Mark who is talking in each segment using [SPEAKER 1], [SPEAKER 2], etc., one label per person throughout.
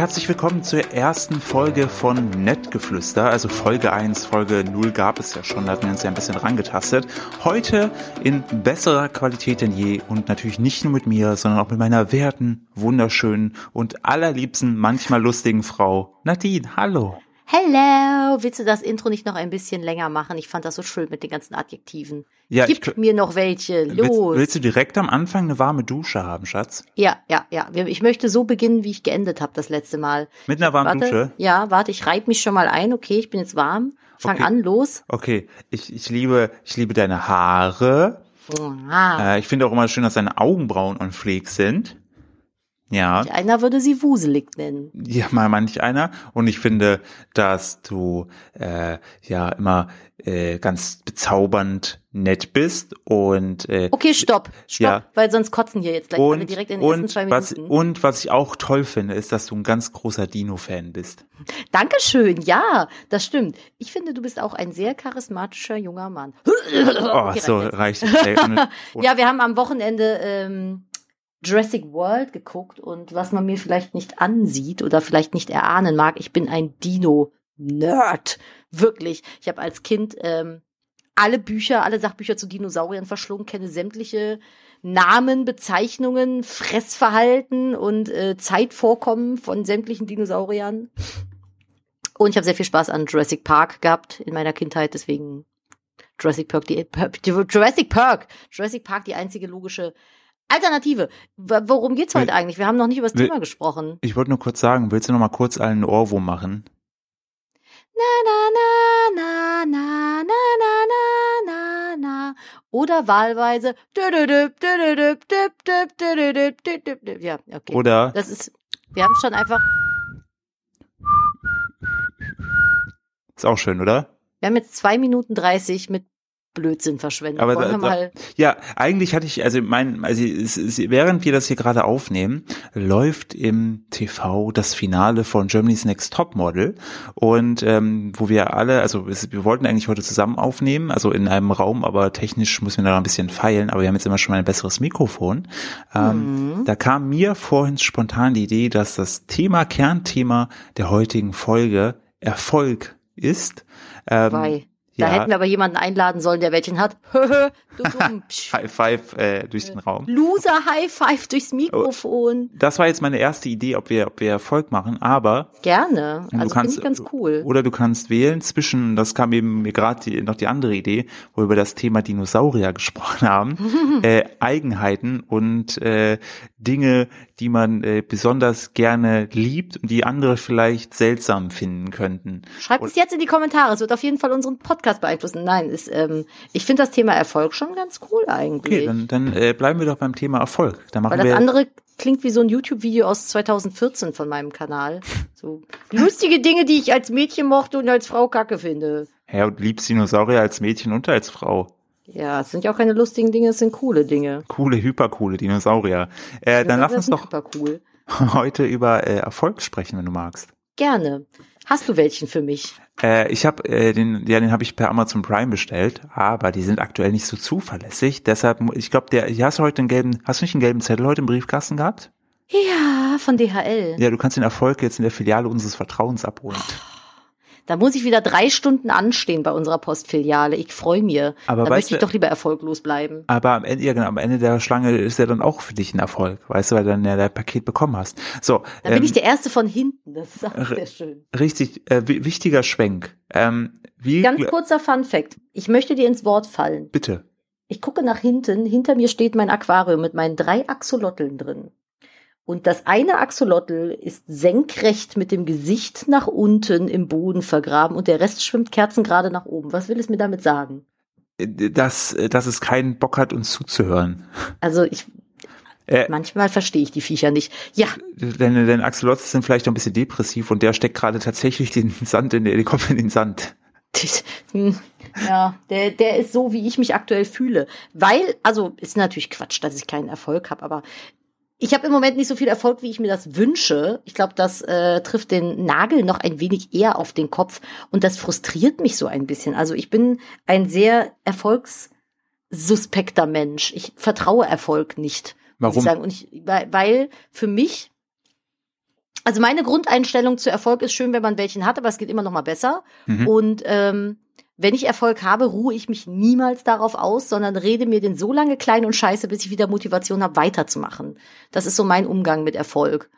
[SPEAKER 1] herzlich willkommen zur ersten Folge von Nettgeflüster. Also Folge 1, Folge 0 gab es ja schon, da hatten wir uns ja ein bisschen rangetastet. Heute in besserer Qualität denn je und natürlich nicht nur mit mir, sondern auch mit meiner werten, wunderschönen und allerliebsten, manchmal lustigen Frau Nadine. Hallo.
[SPEAKER 2] Hello, willst du das Intro nicht noch ein bisschen länger machen? Ich fand das so schön mit den ganzen Adjektiven.
[SPEAKER 1] Ja,
[SPEAKER 2] Gib
[SPEAKER 1] ich-
[SPEAKER 2] mir noch welche, los.
[SPEAKER 1] Willst, willst du direkt am Anfang eine warme Dusche haben, Schatz?
[SPEAKER 2] ja, ja, ja. Ich möchte so beginnen, wie ich geendet habe das letzte Mal.
[SPEAKER 1] Mit einer warmen
[SPEAKER 2] Warte,
[SPEAKER 1] Dusche?
[SPEAKER 2] ja, warte, ich reib mich schon mal ein. Okay, ich bin jetzt warm. Fang
[SPEAKER 1] Okay.
[SPEAKER 2] an, los.
[SPEAKER 1] Okay, ich, ich liebe, ich liebe deine Haare.
[SPEAKER 2] Ah,
[SPEAKER 1] Äh, ich finde auch immer schön, dass deine Augenbrauen on fleek sind. Ja.
[SPEAKER 2] einer würde sie wuselig nennen.
[SPEAKER 1] Ja, mal manch einer. Und ich finde, dass du äh, ja immer äh, ganz bezaubernd nett bist und äh,
[SPEAKER 2] Okay, stopp, stopp,
[SPEAKER 1] Ja.
[SPEAKER 2] weil sonst kotzen hier jetzt gleich alle
[SPEAKER 1] und,
[SPEAKER 2] direkt in den ersten
[SPEAKER 1] und,
[SPEAKER 2] zwei
[SPEAKER 1] was,
[SPEAKER 2] Minuten.
[SPEAKER 1] und was ich auch toll finde, ist, dass du ein ganz großer Dino-Fan bist.
[SPEAKER 2] Dankeschön, ja, das stimmt. Ich finde, du bist auch ein sehr charismatischer junger Mann.
[SPEAKER 1] Oh,
[SPEAKER 2] Okay,
[SPEAKER 1] so
[SPEAKER 2] reicht
[SPEAKER 1] reicht
[SPEAKER 2] Ja, wir haben am Wochenende ähm, Jurassic World geguckt und was man mir vielleicht nicht ansieht oder vielleicht nicht erahnen mag, ich bin ein Dino-Nerd. Wirklich. Ich habe als Kind ähm, alle Bücher, alle Sachbücher zu Dinosauriern verschlungen, kenne sämtliche Namen, Bezeichnungen, Fressverhalten und äh, Zeitvorkommen von sämtlichen Dinosauriern. Und ich habe sehr viel Spaß an Jurassic Park gehabt in meiner Kindheit, deswegen Jurassic Park, die, Jurassic Park, Jurassic Park, die einzige logische Alternative. Worum geht's heute
[SPEAKER 1] Will-
[SPEAKER 2] eigentlich? Wir haben noch nicht über das
[SPEAKER 1] will-
[SPEAKER 2] Thema gesprochen.
[SPEAKER 1] Ich wollte nur kurz sagen, willst du noch mal kurz einen Ohrwurm machen?
[SPEAKER 2] Na, na, na, na, na, na, na, na, na. Oder wahlweise. Ja, okay.
[SPEAKER 1] Oder
[SPEAKER 2] Das ist, wir haben schon einfach,
[SPEAKER 1] ist auch schön, oder?
[SPEAKER 2] wir haben jetzt zwei Minuten dreißig mit Blödsinn verschwendet.
[SPEAKER 1] Aber da-
[SPEAKER 2] mal,
[SPEAKER 1] Ja, eigentlich hatte ich, also mein, also es, es, während wir das hier gerade aufnehmen, läuft im TV das Finale von Germany's Next Top Model und ähm, wo wir alle, also es, wir wollten eigentlich heute zusammen aufnehmen, also in einem Raum, aber technisch müssen wir da noch ein bisschen feilen, aber wir haben jetzt immer schon mal ein besseres Mikrofon. Ähm, Da kam mir vorhin spontan die Idee, dass das Thema, Kernthema der heutigen Folge Erfolg ist. Ähm,
[SPEAKER 2] Wei. Da
[SPEAKER 1] ja.
[SPEAKER 2] hätten wir aber jemanden einladen sollen, der welchen hat. Du dumm.
[SPEAKER 1] High Five äh, durch den Raum.
[SPEAKER 2] Loser High Five durchs Mikrofon.
[SPEAKER 1] Das war jetzt meine erste Idee, ob wir, ob wir Erfolg machen, aber
[SPEAKER 2] Gerne.
[SPEAKER 1] du
[SPEAKER 2] Also
[SPEAKER 1] kannst,
[SPEAKER 2] finde ich ganz cool.
[SPEAKER 1] oder du kannst wählen zwischen, das kam eben mir gerade noch die andere Idee, wo wir über das Thema Dinosaurier gesprochen haben, äh, Eigenheiten und äh, Dinge, die man äh, besonders gerne liebt und die andere vielleicht seltsam finden könnten.
[SPEAKER 2] Schreibt es jetzt in die Kommentare. Es wird auf jeden Fall unseren Podcast beeinflussen. Nein, ist, ähm, ich finde das Thema Erfolg schon ganz cool eigentlich.
[SPEAKER 1] Okay, dann, dann äh, bleiben wir doch beim Thema Erfolg. Da machen
[SPEAKER 2] Weil das
[SPEAKER 1] wir
[SPEAKER 2] andere klingt wie so ein YouTube-Video aus 2014 von meinem Kanal. So lustige Dinge, die ich als Mädchen mochte und als Frau kacke finde.
[SPEAKER 1] ja, und liebst Dinosaurier als Mädchen und als Frau.
[SPEAKER 2] Ja, es sind ja auch keine lustigen Dinge, es sind coole Dinge.
[SPEAKER 1] Coole, hypercoole Dinosaurier. Äh, dann lass uns doch
[SPEAKER 2] cool.
[SPEAKER 1] heute über äh, Erfolg sprechen, wenn du magst.
[SPEAKER 2] Gerne. Hast du welchen für mich?
[SPEAKER 1] Äh, ich habe äh, den, ja, den habe ich per Amazon Prime bestellt, aber die sind aktuell nicht so zuverlässig. Deshalb, ich glaube, der, hast du heute einen gelben, hast du nicht einen gelben Zettel heute im Briefkasten gehabt?
[SPEAKER 2] Ja, von DHL.
[SPEAKER 1] Ja, du kannst den Erfolg jetzt in der Filiale unseres Vertrauens abholen.
[SPEAKER 2] Da muss ich wieder drei Stunden anstehen bei unserer Postfiliale. Ich freue mir.
[SPEAKER 1] Aber
[SPEAKER 2] da möchte ich doch lieber erfolglos bleiben.
[SPEAKER 1] Aber am Ende, ja, genau, am Ende der Schlange ist er dann auch für dich ein Erfolg, weißt du, weil du dann ja dein Paket bekommen hast. So,
[SPEAKER 2] Dann bin
[SPEAKER 1] ähm,
[SPEAKER 2] ich der Erste von hinten. Das ist auch sehr schön.
[SPEAKER 1] richtig äh, wi- wichtiger Schwenk. Ähm, wie
[SPEAKER 2] Ganz kurzer Fun Fact. Ich möchte dir ins Wort fallen.
[SPEAKER 1] bitte.
[SPEAKER 2] Ich gucke nach hinten. Hinter mir steht mein Aquarium mit meinen drei Axolotl drin. Und das eine Axolotl ist senkrecht mit dem Gesicht nach unten im Boden vergraben und der Rest schwimmt kerzengerade nach oben. Was will es mir damit sagen?
[SPEAKER 1] Äh, Dass, äh, dass es keinen Bock hat, uns zuzuhören.
[SPEAKER 2] Also ich,
[SPEAKER 1] Äh,
[SPEAKER 2] manchmal verstehe ich die Viecher nicht. Ja,
[SPEAKER 1] Deine, deine Axolotls sind vielleicht noch ein bisschen depressiv und der steckt gerade tatsächlich den Sand in der, der kommt in den Sand.
[SPEAKER 2] Ja, der, der ist so, wie ich mich aktuell fühle. Weil, also ist natürlich Quatsch, dass ich keinen Erfolg habe, aber ich habe im Moment nicht so viel Erfolg, wie ich mir das wünsche. Ich glaube, das äh, trifft den Nagel noch ein wenig eher auf den Kopf und das frustriert mich so ein bisschen. Also ich bin ein sehr erfolgssuspekter Mensch. Ich vertraue Erfolg nicht. muss
[SPEAKER 1] Warum?
[SPEAKER 2] Ich sagen. Und ich, weil, weil für mich also meine Grundeinstellung zu Erfolg ist schön, wenn man welchen hat, aber es geht immer noch mal besser.
[SPEAKER 1] Mhm.
[SPEAKER 2] Und ähm, wenn ich Erfolg habe, ruhe ich mich niemals darauf aus, sondern rede mir den so lange klein und scheiße, bis ich wieder Motivation habe, weiterzumachen. Das ist so mein Umgang mit Erfolg.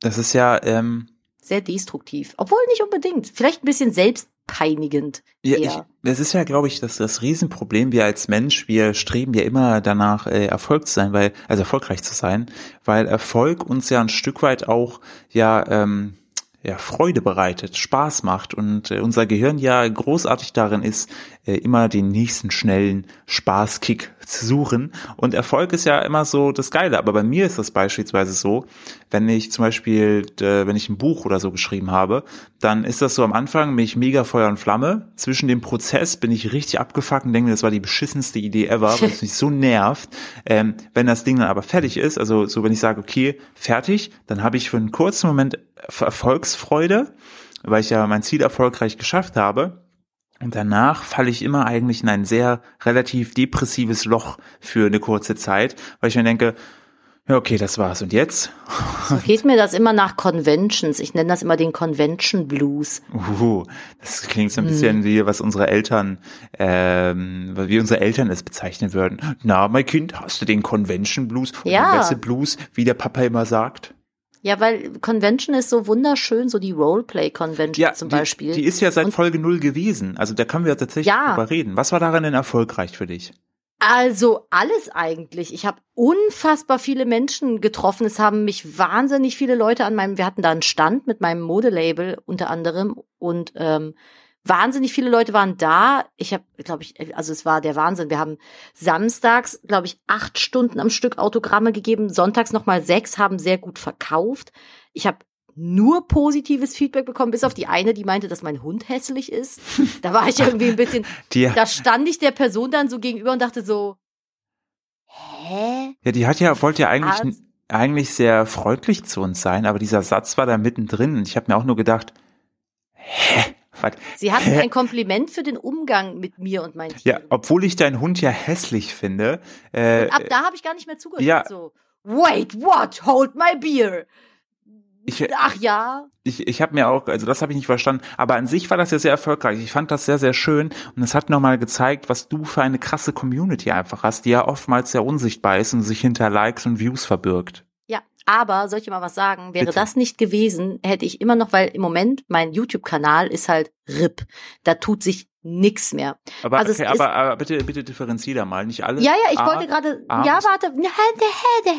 [SPEAKER 1] Das ist ja, ähm,
[SPEAKER 2] Sehr destruktiv. Obwohl nicht unbedingt. Vielleicht ein bisschen selbstpeinigend.
[SPEAKER 1] Ja, ich, das ist ja, glaube ich, das, das Riesenproblem. Wir als Mensch, wir streben ja immer danach, äh, Erfolg zu sein, weil, also erfolgreich zu sein, weil Erfolg uns ja ein Stück weit auch, ja, ähm, ja, Freude bereitet, Spaß macht. Und äh, unser Gehirn ja großartig darin ist, äh, immer den nächsten schnellen Spaßkick zu suchen. Und Erfolg ist ja immer so das Geile. Aber bei mir ist das beispielsweise so, wenn ich zum Beispiel, äh, wenn ich ein Buch oder so geschrieben habe, dann ist das so am Anfang mich mega Feuer und Flamme. Zwischen dem Prozess bin ich richtig abgefuckt und denke mir, das war die beschissenste Idee ever, weil es mich so nervt. Ähm, wenn das Ding dann aber fertig ist, also so wenn ich sage, okay, fertig, dann habe ich für einen kurzen Moment Erfolgsfreude, weil ich ja mein Ziel erfolgreich geschafft habe. Und danach falle ich immer eigentlich in ein sehr relativ depressives Loch für eine kurze Zeit, weil ich mir denke, ja, okay, das war's. Und jetzt?
[SPEAKER 2] So geht mir das immer nach Conventions. Ich nenne das immer den Convention Blues.
[SPEAKER 1] Uh, das klingt so ein bisschen wie was unsere Eltern, ähm, wie unsere Eltern es bezeichnen würden. Na, mein Kind, hast du den Convention Blues?
[SPEAKER 2] Ja.
[SPEAKER 1] Blues, wie der Papa immer sagt.
[SPEAKER 2] Ja, weil Convention ist so wunderschön, so die Roleplay-Convention
[SPEAKER 1] Ja,
[SPEAKER 2] zum
[SPEAKER 1] die,
[SPEAKER 2] Beispiel.
[SPEAKER 1] die ist ja seit
[SPEAKER 2] Und-
[SPEAKER 1] Folge null gewesen. Also da können wir tatsächlich
[SPEAKER 2] Ja.
[SPEAKER 1] drüber reden. Was war daran denn erfolgreich für dich?
[SPEAKER 2] Also alles eigentlich. Ich habe unfassbar viele Menschen getroffen. Es haben mich wahnsinnig viele Leute an meinem, wir hatten da einen Stand mit meinem Modelabel unter anderem und ähm, wahnsinnig viele Leute waren da. Ich habe, glaube ich, also es war der Wahnsinn. Wir haben samstags, glaube ich, acht Stunden am Stück Autogramme gegeben, sonntags nochmal sechs, haben sehr gut verkauft. Ich habe nur positives Feedback bekommen, bis auf die eine, die meinte, dass mein Hund hässlich ist. Da war ich irgendwie ein bisschen,
[SPEAKER 1] Die,
[SPEAKER 2] da stand ich der Person dann so gegenüber und dachte so, hä?
[SPEAKER 1] ja, die hat ja, wollte ja eigentlich,
[SPEAKER 2] Arzt.
[SPEAKER 1] eigentlich sehr freundlich zu uns sein, aber dieser Satz war da mittendrin und ich habe mir auch nur gedacht, hä? Was?
[SPEAKER 2] Sie hatten ein Kompliment für den Umgang mit mir und meinen
[SPEAKER 1] Ja,
[SPEAKER 2] Tieren.
[SPEAKER 1] obwohl ich deinen Hund ja hässlich finde, äh,
[SPEAKER 2] ab da habe ich gar nicht mehr zugehört.
[SPEAKER 1] ja.
[SPEAKER 2] So, wait, what? Hold my beer.
[SPEAKER 1] Ich-
[SPEAKER 2] Ach ja.
[SPEAKER 1] ich, ich habe mir auch, also das habe ich nicht verstanden, aber an sich war das ja sehr erfolgreich. Ich fand das sehr, sehr schön und es hat nochmal gezeigt, was du für eine krasse Community einfach hast, die ja oftmals sehr unsichtbar ist und sich hinter Likes und Views verbirgt.
[SPEAKER 2] Ja, aber soll ich mal was sagen? Wäre
[SPEAKER 1] Bitte.
[SPEAKER 2] das nicht gewesen, hätte ich immer noch, weil im Moment mein YouTube-Kanal ist halt RIP. Da tut sich nix mehr.
[SPEAKER 1] Aber,
[SPEAKER 2] Also
[SPEAKER 1] okay, aber, aber bitte, bitte differenzier da mal, nicht alle.
[SPEAKER 2] Ja, ja, ich
[SPEAKER 1] A,
[SPEAKER 2] wollte gerade, ja, warte.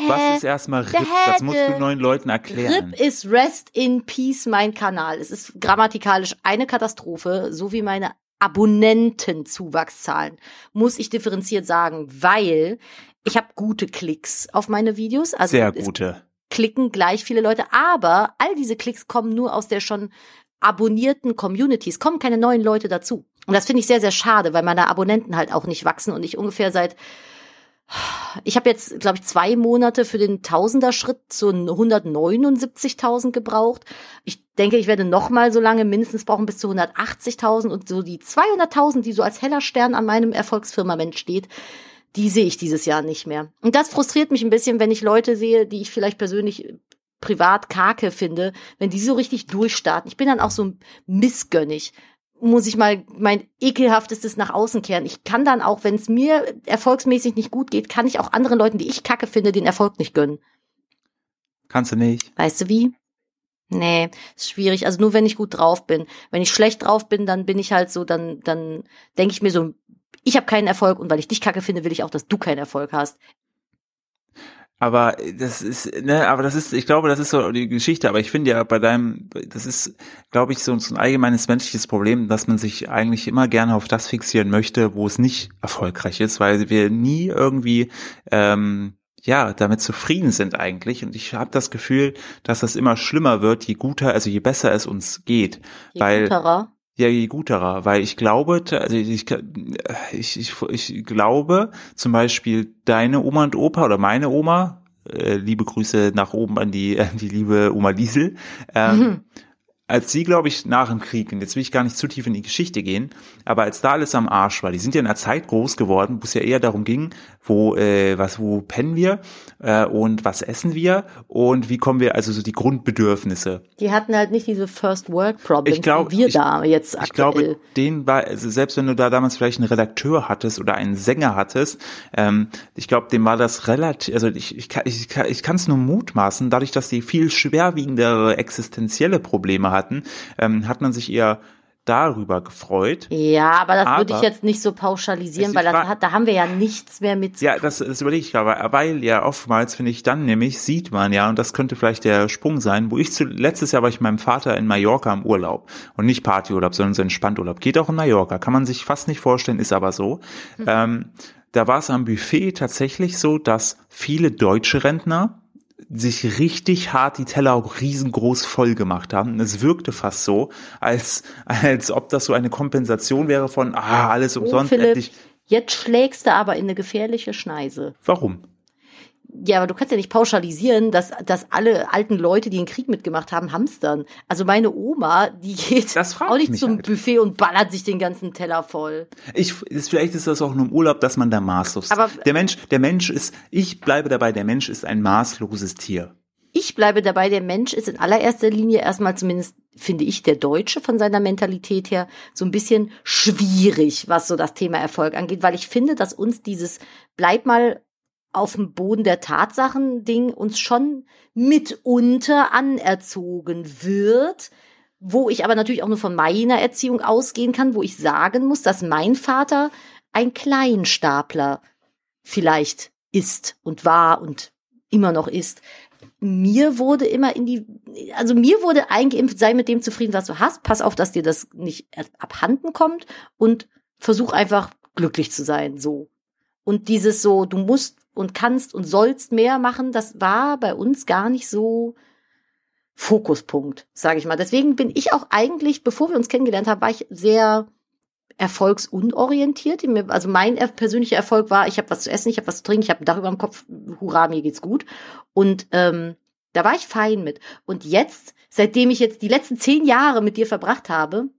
[SPEAKER 1] Was ist erstmal RIP? Das musst du neuen Leuten erklären.
[SPEAKER 2] RIP ist Rest in Peace mein Kanal. Es ist grammatikalisch eine Katastrophe, so wie meine Abonnentenzuwachszahlen. Muss ich differenziert sagen, weil ich habe gute Klicks auf meine Videos. Also
[SPEAKER 1] sehr gute.
[SPEAKER 2] klicken gleich viele Leute, aber all diese Klicks kommen nur aus der schon abonnierten Communities, kommen keine neuen Leute dazu. Und das finde ich sehr, sehr schade, weil meine Abonnenten halt auch nicht wachsen und ich ungefähr seit ich habe jetzt, glaube ich, zwei Monate für den Tausender-Schritt zu 179.000 gebraucht. Ich denke, ich werde noch mal so lange mindestens brauchen bis zu 180.000 und so die 200.000, die so als heller Stern an meinem Erfolgsfirmament steht, die sehe ich dieses Jahr nicht mehr. Und das frustriert mich ein bisschen, wenn ich Leute sehe, die ich vielleicht persönlich privat Kake finde, wenn die so richtig durchstarten. Ich bin dann auch so missgönnig. Muss ich mal mein ekelhaftestes nach außen kehren. Ich kann dann auch, wenn es mir erfolgsmäßig nicht gut geht, kann ich auch anderen Leuten, die ich kacke finde, den Erfolg nicht gönnen.
[SPEAKER 1] Kannst du nicht.
[SPEAKER 2] Weißt du wie? Nee, ist schwierig. Also nur wenn ich gut drauf bin. Wenn ich schlecht drauf bin, dann bin ich halt so, dann, dann denke ich mir so, ich habe keinen Erfolg und weil ich dich kacke finde, will ich auch, dass du keinen Erfolg hast.
[SPEAKER 1] Aber das ist, ne, aber das ist, ich glaube, das ist so die Geschichte, aber ich finde ja bei deinem, das ist, glaube ich, so, so ein allgemeines menschliches Problem, dass man sich eigentlich immer gerne auf das fixieren möchte, wo es nicht erfolgreich ist, weil wir nie irgendwie ähm, ja, damit zufrieden sind eigentlich. Und ich habe das Gefühl, dass das immer schlimmer wird, je guter, also je besser es uns geht.
[SPEAKER 2] Je
[SPEAKER 1] weil,
[SPEAKER 2] guterer.
[SPEAKER 1] Ja, je guterer, weil ich glaube, also ich, ich, ich, ich glaube zum Beispiel deine Oma und Opa oder meine Oma, äh, liebe Grüße nach oben an die, an die liebe Oma Liesel, ähm,
[SPEAKER 2] Mhm.
[SPEAKER 1] als sie, glaube ich, nach dem Krieg, und jetzt will ich gar nicht zu tief in die Geschichte gehen, aber als da alles am Arsch war, die sind ja in einer Zeit groß geworden, wo es ja eher darum ging, wo, äh, was, wo pennen wir äh, und was essen wir und wie kommen wir, also so die Grundbedürfnisse.
[SPEAKER 2] Die hatten halt nicht diese First World Problems,
[SPEAKER 1] Ich glaub-
[SPEAKER 2] wie wir
[SPEAKER 1] ich-
[SPEAKER 2] da jetzt aktuell.
[SPEAKER 1] Ich glaube, den war, also selbst wenn du da damals vielleicht einen Redakteur hattest oder einen Sänger hattest, ähm, ich glaube, dem war das relativ, also ich, ich kann ich, kann- ich kann es nur mutmaßen, dadurch, dass die viel schwerwiegendere existenzielle Probleme hatten, ähm, hat man sich eher darüber gefreut.
[SPEAKER 2] ja, aber das würde ich
[SPEAKER 1] Aber-
[SPEAKER 2] jetzt nicht so pauschalisieren, weil das hat, da haben wir ja nichts mehr mit zu
[SPEAKER 1] Ja, das, das überlege ich aber, weil ja oftmals, finde ich, dann nämlich sieht man ja, und das könnte vielleicht der Sprung sein, wo ich zu, letztes Jahr war ich mit meinem Vater in Mallorca im Urlaub und nicht Partyurlaub, sondern so Entspannturlaub. Geht auch in Mallorca, kann man sich fast nicht vorstellen, ist aber so. Ähm, da war es am Buffet tatsächlich so, dass viele deutsche Rentner sich richtig hart die Teller auch riesengroß voll gemacht haben. Es wirkte fast so, als, als ob das so eine Kompensation wäre von, ah, alles
[SPEAKER 2] Oh,
[SPEAKER 1] umsonst,
[SPEAKER 2] Philipp,
[SPEAKER 1] endlich.
[SPEAKER 2] jetzt schlägst du aber in eine gefährliche Schneise.
[SPEAKER 1] Warum?
[SPEAKER 2] Ja, aber du kannst ja nicht pauschalisieren, dass, dass alle alten Leute, die den Krieg mitgemacht haben, hamstern. Also meine Oma, die geht auch nicht zum
[SPEAKER 1] halt.
[SPEAKER 2] Buffet und ballert sich den ganzen Teller voll.
[SPEAKER 1] Ich, ist, vielleicht ist das auch nur im Urlaub, dass man da maßlos.
[SPEAKER 2] Aber-
[SPEAKER 1] der Mensch, der Mensch ist, ich bleibe dabei, der Mensch ist ein maßloses Tier.
[SPEAKER 2] Ich bleibe dabei, der Mensch ist in allererster Linie erstmal zumindest, finde ich, der Deutsche von seiner Mentalität her so ein bisschen schwierig, was so das Thema Erfolg angeht, weil ich finde, dass uns dieses bleib mal auf dem Boden der Tatsachen Ding uns schon mitunter anerzogen wird, wo ich aber natürlich auch nur von meiner Erziehung ausgehen kann, wo ich sagen muss, dass mein Vater ein Kleinstapler vielleicht ist und war und immer noch ist. Mir wurde immer in die, also mir wurde eingeimpft, sei mit dem zufrieden, was du hast, pass auf, dass dir das nicht abhanden kommt und versuch einfach glücklich zu sein, so. Und dieses so, du musst und kannst und sollst mehr machen, das war bei uns gar nicht so Fokuspunkt, sage ich mal. Deswegen bin ich auch eigentlich, bevor wir uns kennengelernt haben, war ich sehr erfolgsunorientiert. Also mein er- persönlicher Erfolg war, ich habe was zu essen, ich habe was zu trinken, ich habe ein Dach über dem Kopf, hurra, mir geht's gut. Und ähm, da war ich fein mit. Und jetzt, seitdem ich jetzt die letzten zehn Jahre mit dir verbracht habe,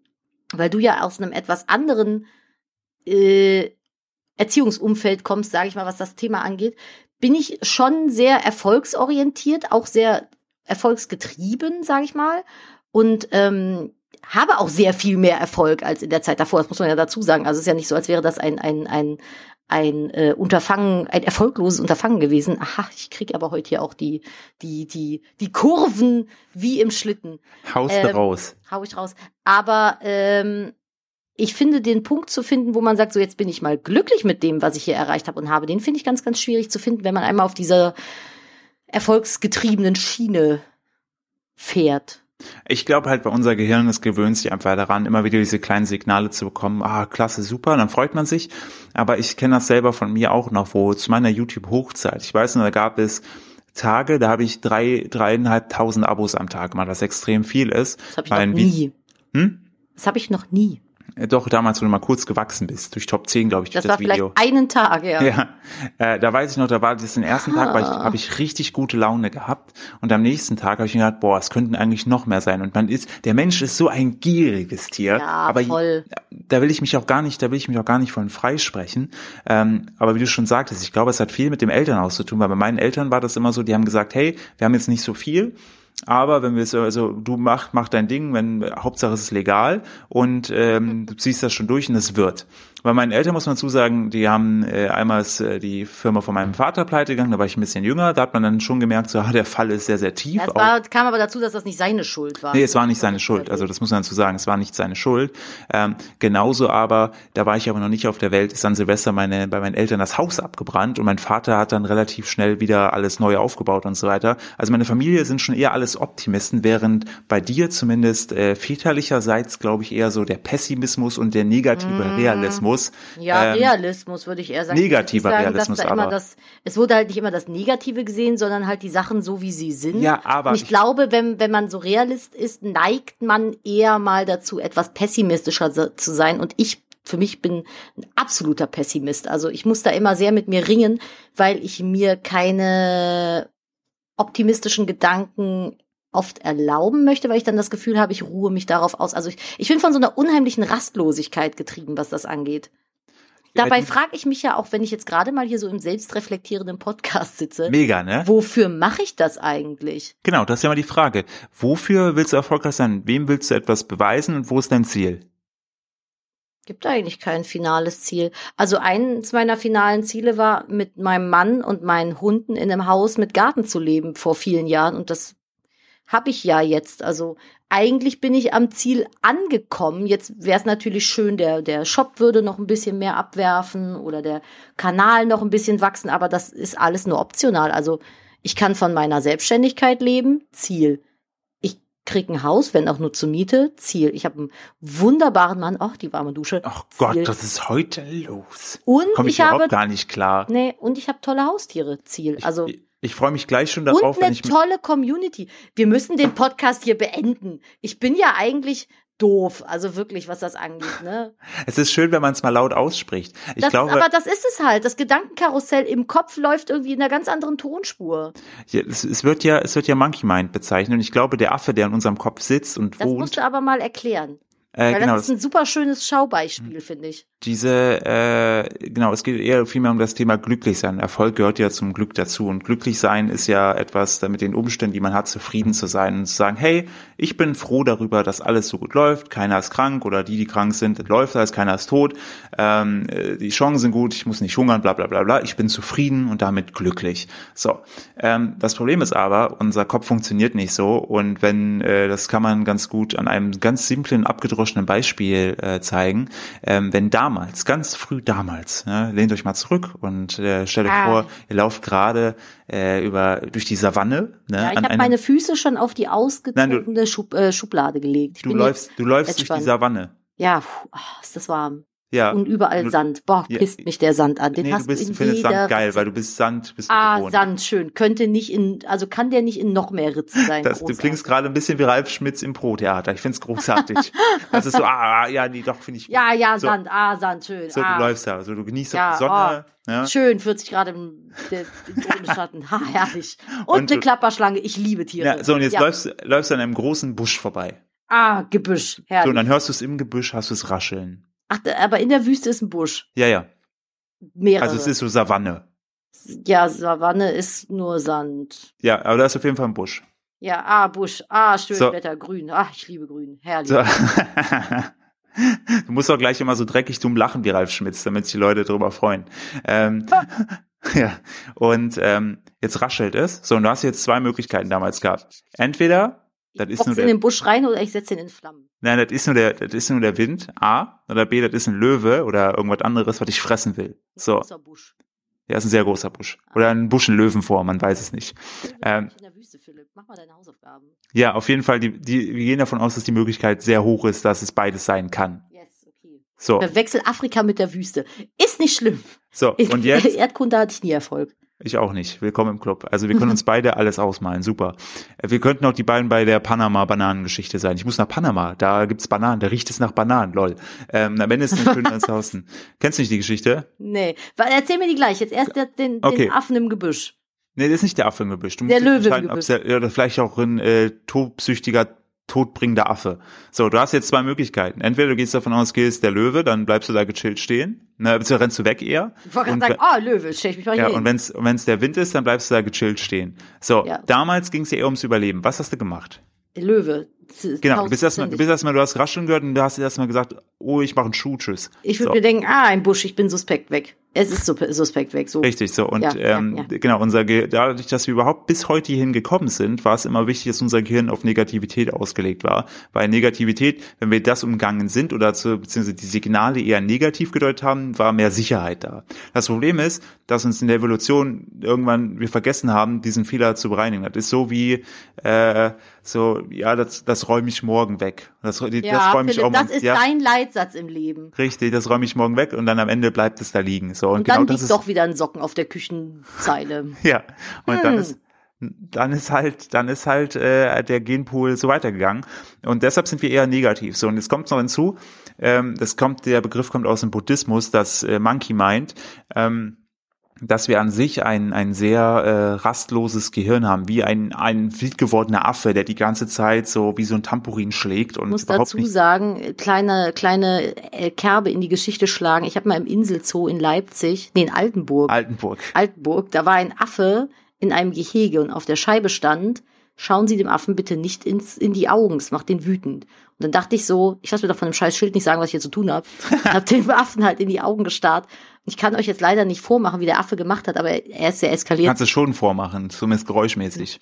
[SPEAKER 2] weil du ja aus einem etwas anderen äh, Erziehungsumfeld kommst, sage ich mal, was das Thema angeht, bin ich schon sehr erfolgsorientiert, auch sehr erfolgsgetrieben, sage ich mal. Und ähm, habe auch sehr viel mehr Erfolg als in der Zeit davor. Das muss man ja dazu sagen. Also es ist ja nicht so, als wäre das ein ein ein ein äh, Unterfangen, ein erfolgloses Unterfangen gewesen. Aha, ich krieg aber heute hier auch die die die die Kurven wie im Schlitten
[SPEAKER 1] Haust
[SPEAKER 2] Ähm,
[SPEAKER 1] raus.
[SPEAKER 2] hau ich raus. Aber ähm, ich finde den Punkt zu finden, wo man sagt, so jetzt bin ich mal glücklich mit dem, was ich hier erreicht habe und habe, den finde ich ganz, ganz schwierig zu finden, wenn man einmal auf dieser erfolgsgetriebenen Schiene fährt.
[SPEAKER 1] Ich glaube halt, bei unser Gehirn, es gewöhnt sich einfach daran, immer wieder diese kleinen Signale zu bekommen. Ah, klasse, super, dann freut man sich. Aber ich kenne das selber von mir auch noch, wo zu meiner YouTube-Hochzeit, ich weiß noch, da gab es Tage, da habe ich drei, dreieinhalbtausend Abos am Tag gemacht, was extrem viel ist.
[SPEAKER 2] Das habe ich
[SPEAKER 1] Weil
[SPEAKER 2] noch nie.
[SPEAKER 1] Hm?
[SPEAKER 2] Das habe ich noch nie.
[SPEAKER 1] Äh, Doch, damals, wo du mal kurz gewachsen bist, durch Top 10, glaube ich,
[SPEAKER 2] Das
[SPEAKER 1] durch
[SPEAKER 2] war
[SPEAKER 1] das Video.
[SPEAKER 2] vielleicht einen Tag, ja.
[SPEAKER 1] Ja, äh, da weiß ich noch, da war das den ersten Tag, war ich,
[SPEAKER 2] Ah.
[SPEAKER 1] habe ich richtig gute Laune gehabt und am nächsten Tag habe ich mir gedacht, boah, es könnten eigentlich noch mehr sein und man ist, der Mensch ist so ein gieriges Tier,
[SPEAKER 2] Ja,
[SPEAKER 1] aber
[SPEAKER 2] voll.
[SPEAKER 1] da will ich mich auch gar nicht, da will ich mich auch gar nicht von freisprechen, ähm, aber wie du schon sagtest, ich glaube, es hat viel mit dem Elternhaus zu tun, weil bei meinen Eltern war das immer so, die haben gesagt, hey, wir haben jetzt nicht so viel, aber wenn wir es, also du mach, mach dein Ding, wenn Hauptsache es ist legal und ähm, du ziehst das schon durch und es wird. Bei meinen Eltern muss man zusagen, die haben äh, einmal ist äh, die Firma von meinem Vater pleite gegangen, da war ich ein bisschen jünger, da hat man dann schon gemerkt, so ah, der Fall ist sehr, sehr tief.
[SPEAKER 2] Ja, es war, kam aber dazu, dass das nicht seine Schuld war.
[SPEAKER 1] Nee, es war nicht seine Schuld. Also das muss man dazu sagen, es war nicht seine Schuld. Ähm, genauso aber, da war ich aber noch nicht auf der Welt, ist an Silvester meine, bei meinen Eltern das Haus abgebrannt und mein Vater hat dann relativ schnell wieder alles neu aufgebaut und so weiter. Also meine Familie sind schon eher alles Optimisten, während bei dir zumindest äh, väterlicherseits, glaube ich, eher so der Pessimismus und der negative Realismus.
[SPEAKER 2] Mhm. Ja,
[SPEAKER 1] ähm,
[SPEAKER 2] Realismus würde ich eher sagen.
[SPEAKER 1] negativer
[SPEAKER 2] sagen,
[SPEAKER 1] Realismus
[SPEAKER 2] da immer
[SPEAKER 1] aber.
[SPEAKER 2] das, es wurde halt nicht immer das Negative gesehen, sondern halt die Sachen so, wie sie sind.
[SPEAKER 1] Ja, aber
[SPEAKER 2] Und ich,
[SPEAKER 1] ich-
[SPEAKER 2] glaube, wenn, wenn man so Realist ist, neigt man eher mal dazu, etwas pessimistischer zu sein. Und ich für mich bin ein absoluter Pessimist. Also ich muss da immer sehr mit mir ringen, weil ich mir keine optimistischen Gedanken oft erlauben möchte, weil ich dann das Gefühl habe, ich ruhe mich darauf aus. Also ich, ich bin von so einer unheimlichen Rastlosigkeit getrieben, was das angeht. Dabei frage ich mich ja auch, wenn ich jetzt gerade mal hier so im selbstreflektierenden Podcast sitze.
[SPEAKER 1] Mega, ne?
[SPEAKER 2] Wofür mache ich das eigentlich?
[SPEAKER 1] Genau, das ist ja mal die Frage. Wofür willst du erfolgreich sein? Wem willst du etwas beweisen und wo ist dein Ziel?
[SPEAKER 2] Gibt eigentlich kein finales Ziel. Also eins meiner finalen Ziele war, mit meinem Mann und meinen Hunden in einem Haus mit Garten zu leben vor vielen Jahren und das habe ich ja jetzt. Also eigentlich bin ich am Ziel angekommen. Jetzt wäre es natürlich schön, der, der Shop würde noch ein bisschen mehr abwerfen oder der Kanal noch ein bisschen wachsen, aber das ist alles nur optional. Also ich kann von meiner Selbstständigkeit leben, Ziel krieg ein Haus, wenn auch nur zur Miete, Ziel. Ich habe einen wunderbaren Mann, ach, die warme Dusche.
[SPEAKER 1] Ach Gott, was ist heute los?
[SPEAKER 2] Und
[SPEAKER 1] Komm ich,
[SPEAKER 2] ich habe
[SPEAKER 1] überhaupt gar nicht klar.
[SPEAKER 2] Nee, und ich habe tolle Haustiere, Ziel. Also
[SPEAKER 1] ich, ich freue mich gleich schon darauf,
[SPEAKER 2] und eine tolle Community. Wir müssen den Podcast hier beenden. Ich bin ja eigentlich doof, also wirklich, was das angeht, ne?
[SPEAKER 1] Es ist schön, wenn man es mal laut ausspricht. Ich
[SPEAKER 2] das,
[SPEAKER 1] glaube,
[SPEAKER 2] aber das ist es halt. Das Gedankenkarussell im Kopf läuft irgendwie in einer ganz anderen Tonspur.
[SPEAKER 1] ja, es, es wird ja, es wird ja Monkey Mind bezeichnet und ich glaube, der Affe, der in unserem Kopf sitzt und
[SPEAKER 2] Das
[SPEAKER 1] wohnt,
[SPEAKER 2] musst du aber mal erklären.
[SPEAKER 1] Äh,
[SPEAKER 2] Weil
[SPEAKER 1] genau,
[SPEAKER 2] das ist ein super schönes Schaubeispiel, finde ich.
[SPEAKER 1] diese, äh, genau, es geht eher vielmehr um das Thema glücklich sein. Erfolg gehört ja zum Glück dazu. Und glücklich sein ist ja etwas, da mit den Umständen, die man hat, zufrieden zu sein und zu sagen, hey, ich bin froh darüber, dass alles so gut läuft, keiner ist krank oder die, die krank sind, läuft alles, keiner ist tot, ähm, äh, die Chancen sind gut, ich muss nicht hungern, bla bla bla bla, ich bin zufrieden und damit glücklich. So, ähm, das Problem ist aber, unser Kopf funktioniert nicht so. Und wenn, äh, das kann man ganz gut an einem ganz simplen, abgedroschenen Beispiel äh, zeigen, ähm, wenn damals, ganz früh damals, ne, lehnt euch mal zurück und äh, stellt euch
[SPEAKER 2] Ah.
[SPEAKER 1] vor, ihr lauft gerade äh, über durch die Savanne. Ne,
[SPEAKER 2] Ja, ich habe meine Füße schon auf die ausgetretene Schub, äh, Schublade gelegt. Ich
[SPEAKER 1] du läufst, du läufst durch die Savanne.
[SPEAKER 2] Ja, ah, ist das warm.
[SPEAKER 1] Ja.
[SPEAKER 2] Und überall Sand. Boah,
[SPEAKER 1] Ja,
[SPEAKER 2] pisst mich der Sand an. Den
[SPEAKER 1] nee,
[SPEAKER 2] hast
[SPEAKER 1] du bist,
[SPEAKER 2] in
[SPEAKER 1] findest
[SPEAKER 2] jeder
[SPEAKER 1] Sand geil, weil du bist Sand, bist du
[SPEAKER 2] Ah,
[SPEAKER 1] gewohnt.
[SPEAKER 2] Sand, schön. Könnte nicht in, also kann der nicht in noch mehr Ritzen sein.
[SPEAKER 1] Das, du klingst gerade ein bisschen wie Ralf Schmitz im Pro-Theater. Ich find's großartig. das ist so, ah, ah, ja, nee, doch, finde ich.
[SPEAKER 2] Ja, ja,
[SPEAKER 1] so,
[SPEAKER 2] Sand, ah, Sand, schön.
[SPEAKER 1] So,
[SPEAKER 2] ah,
[SPEAKER 1] du läufst da, so, du genießt
[SPEAKER 2] Ja,
[SPEAKER 1] die Sonne. Ja.
[SPEAKER 2] Schön, 40 Grad im, im Schatten. Ha, herrlich. Und,
[SPEAKER 1] Und
[SPEAKER 2] eine Klapperschlange. Ich liebe Tiere.
[SPEAKER 1] Ja, so, und jetzt
[SPEAKER 2] Ja.
[SPEAKER 1] läufst, du- läufst du an einem großen Busch vorbei.
[SPEAKER 2] Ah, Gebüsch.
[SPEAKER 1] So,
[SPEAKER 2] Herrlich.
[SPEAKER 1] und dann hörst du es im Gebüsch, hast du es rascheln.
[SPEAKER 2] Ach, aber in der Wüste ist ein Busch.
[SPEAKER 1] Ja, ja.
[SPEAKER 2] Mehrere.
[SPEAKER 1] Also es ist so Savanne.
[SPEAKER 2] ja, Savanne ist nur Sand.
[SPEAKER 1] Ja, aber da ist auf jeden Fall ein Busch.
[SPEAKER 2] Ja, ah, Busch. Ah, schön,
[SPEAKER 1] So.
[SPEAKER 2] Wetter, grün. Ah, ich liebe grün. Herrlich.
[SPEAKER 1] So. Du musst doch gleich immer so dreckig dumm lachen wie Ralf Schmitz, damit sich die Leute darüber freuen. Ähm, ja, und ähm, jetzt raschelt es. So, und du hast jetzt zwei Möglichkeiten damals gehabt. Entweder, das ist
[SPEAKER 2] Box
[SPEAKER 1] nur
[SPEAKER 2] in
[SPEAKER 1] der,
[SPEAKER 2] den Busch rein oder ich setze ihn in Flammen.
[SPEAKER 1] nein, das ist nur der, das ist nur der Wind, A, oder B, das ist ein Löwe oder irgendwas anderes, was dich fressen will. So,
[SPEAKER 2] Großer Busch.
[SPEAKER 1] ja, ist ein sehr großer Busch. Oder ein Busch in Löwenform, man weiß es nicht. Ähm,
[SPEAKER 2] in der Wüste, Philipp. Mach mal deine Hausaufgaben.
[SPEAKER 1] Ja, auf jeden Fall, die, die, wir gehen davon aus, dass die Möglichkeit sehr hoch ist, dass es beides sein kann.
[SPEAKER 2] Yes, okay.
[SPEAKER 1] So,
[SPEAKER 2] Verwechsel Afrika mit der Wüste. Ist nicht schlimm.
[SPEAKER 1] so,
[SPEAKER 2] In
[SPEAKER 1] und jetzt,
[SPEAKER 2] Erdkunde hatte ich nie Erfolg.
[SPEAKER 1] Ich auch nicht, willkommen im Club. Also wir können uns beide alles ausmalen, super. Äh, Wir könnten auch die beiden bei der Panama-Bananengeschichte sein. Ich muss nach Panama, da gibt's Bananen, da riecht es nach Bananen, lol. Ähm, am Ende ist es schön als Hausen. Kennst du nicht die Geschichte?
[SPEAKER 2] Nee. Erzähl mir die gleich. Jetzt erst der, den,
[SPEAKER 1] Okay.
[SPEAKER 2] den Affen im Gebüsch.
[SPEAKER 1] Nee, das ist nicht der Affe im Gebüsch. Du
[SPEAKER 2] Der
[SPEAKER 1] musst
[SPEAKER 2] Löwe im Gebüsch.
[SPEAKER 1] der, oder vielleicht auch ein äh, tobsüchtiger, todbringender Affe. So, du hast jetzt zwei Möglichkeiten. Entweder du gehst davon aus, ist der Löwe, dann bleibst du da gechillt stehen. Ne, beziehungsweise rennst du weg eher.
[SPEAKER 2] Ich wollte
[SPEAKER 1] Und
[SPEAKER 2] gerade sagen, oh, Löwe, stell ich mich mal
[SPEAKER 1] Ja,
[SPEAKER 2] hier
[SPEAKER 1] und
[SPEAKER 2] hin.
[SPEAKER 1] wenn's wenn's der Wind ist, dann bleibst du da gechillt stehen. So,
[SPEAKER 2] Ja.
[SPEAKER 1] damals ging's ja eher ums Überleben. Was hast du gemacht?
[SPEAKER 2] Löwe.
[SPEAKER 1] Genau, du bist erstmal, du bist erstmal, du hast rascheln gehört und du hast erstmal gesagt, oh, ich mache einen Schuh, tschüss.
[SPEAKER 2] Ich würde
[SPEAKER 1] so.
[SPEAKER 2] mir denken, ah, ein Busch, ich bin suspekt weg. Es ist sup- suspekt weg. So.
[SPEAKER 1] Richtig, so. Und
[SPEAKER 2] Ja, ja,
[SPEAKER 1] ähm,
[SPEAKER 2] ja.
[SPEAKER 1] genau, unser Ge dadurch, dass wir überhaupt bis heute hierhin gekommen sind, war es immer wichtig, dass unser Gehirn auf Negativität ausgelegt war. Weil Negativität, wenn wir das umgangen sind oder zu, beziehungsweise die Signale eher negativ gedeutet haben, war mehr Sicherheit da. Das Problem ist, dass uns in der Evolution irgendwann wir vergessen haben, diesen Fehler zu bereinigen. Das ist so wie äh, so, ja, das, das räume ich morgen weg. Das, die,
[SPEAKER 2] Ja,
[SPEAKER 1] das räume ich
[SPEAKER 2] Philipp,
[SPEAKER 1] auch
[SPEAKER 2] das ist
[SPEAKER 1] ja,
[SPEAKER 2] dein Leitsatz im Leben.
[SPEAKER 1] richtig, das räume ich morgen weg und dann am Ende bleibt es da liegen. So und,
[SPEAKER 2] Und
[SPEAKER 1] genau
[SPEAKER 2] dann
[SPEAKER 1] das
[SPEAKER 2] liegt
[SPEAKER 1] ist
[SPEAKER 2] doch wieder ein Socken auf der Küchenzeile.
[SPEAKER 1] Ja, und dann
[SPEAKER 2] Hm.
[SPEAKER 1] ist dann ist halt dann ist halt äh, der Genpool so weitergegangen und deshalb sind wir eher negativ. So und jetzt kommt noch hinzu, ähm, das kommt der Begriff kommt aus dem Buddhismus, das äh, Monkey Mind. Ähm, dass wir an sich ein, ein sehr äh, rastloses Gehirn haben, wie ein, ein wild gewordener Affe, der die ganze Zeit so wie so ein Tampurin schlägt und
[SPEAKER 2] Ich muss
[SPEAKER 1] überhaupt
[SPEAKER 2] dazu
[SPEAKER 1] nicht
[SPEAKER 2] sagen, kleine, kleine äh, Kerbe in die Geschichte schlagen. Ich habe mal im Inselzoo in Leipzig, nee, in Altenburg,
[SPEAKER 1] Altenburg.
[SPEAKER 2] Altenburg, da war ein Affe in einem Gehege und auf der Scheibe stand, schauen Sie dem Affen bitte nicht ins, in die Augen, es macht den wütend. Und dann dachte ich so, ich lasse mir doch von dem scheiß Schild nicht sagen, was ich hier zu tun habe. hab dem Affen halt in die Augen gestarrt. Ich kann euch jetzt leider nicht vormachen, wie der Affe gemacht hat, aber er ist sehr eskaliert.
[SPEAKER 1] Kannst du schon vormachen, zumindest geräuschmäßig.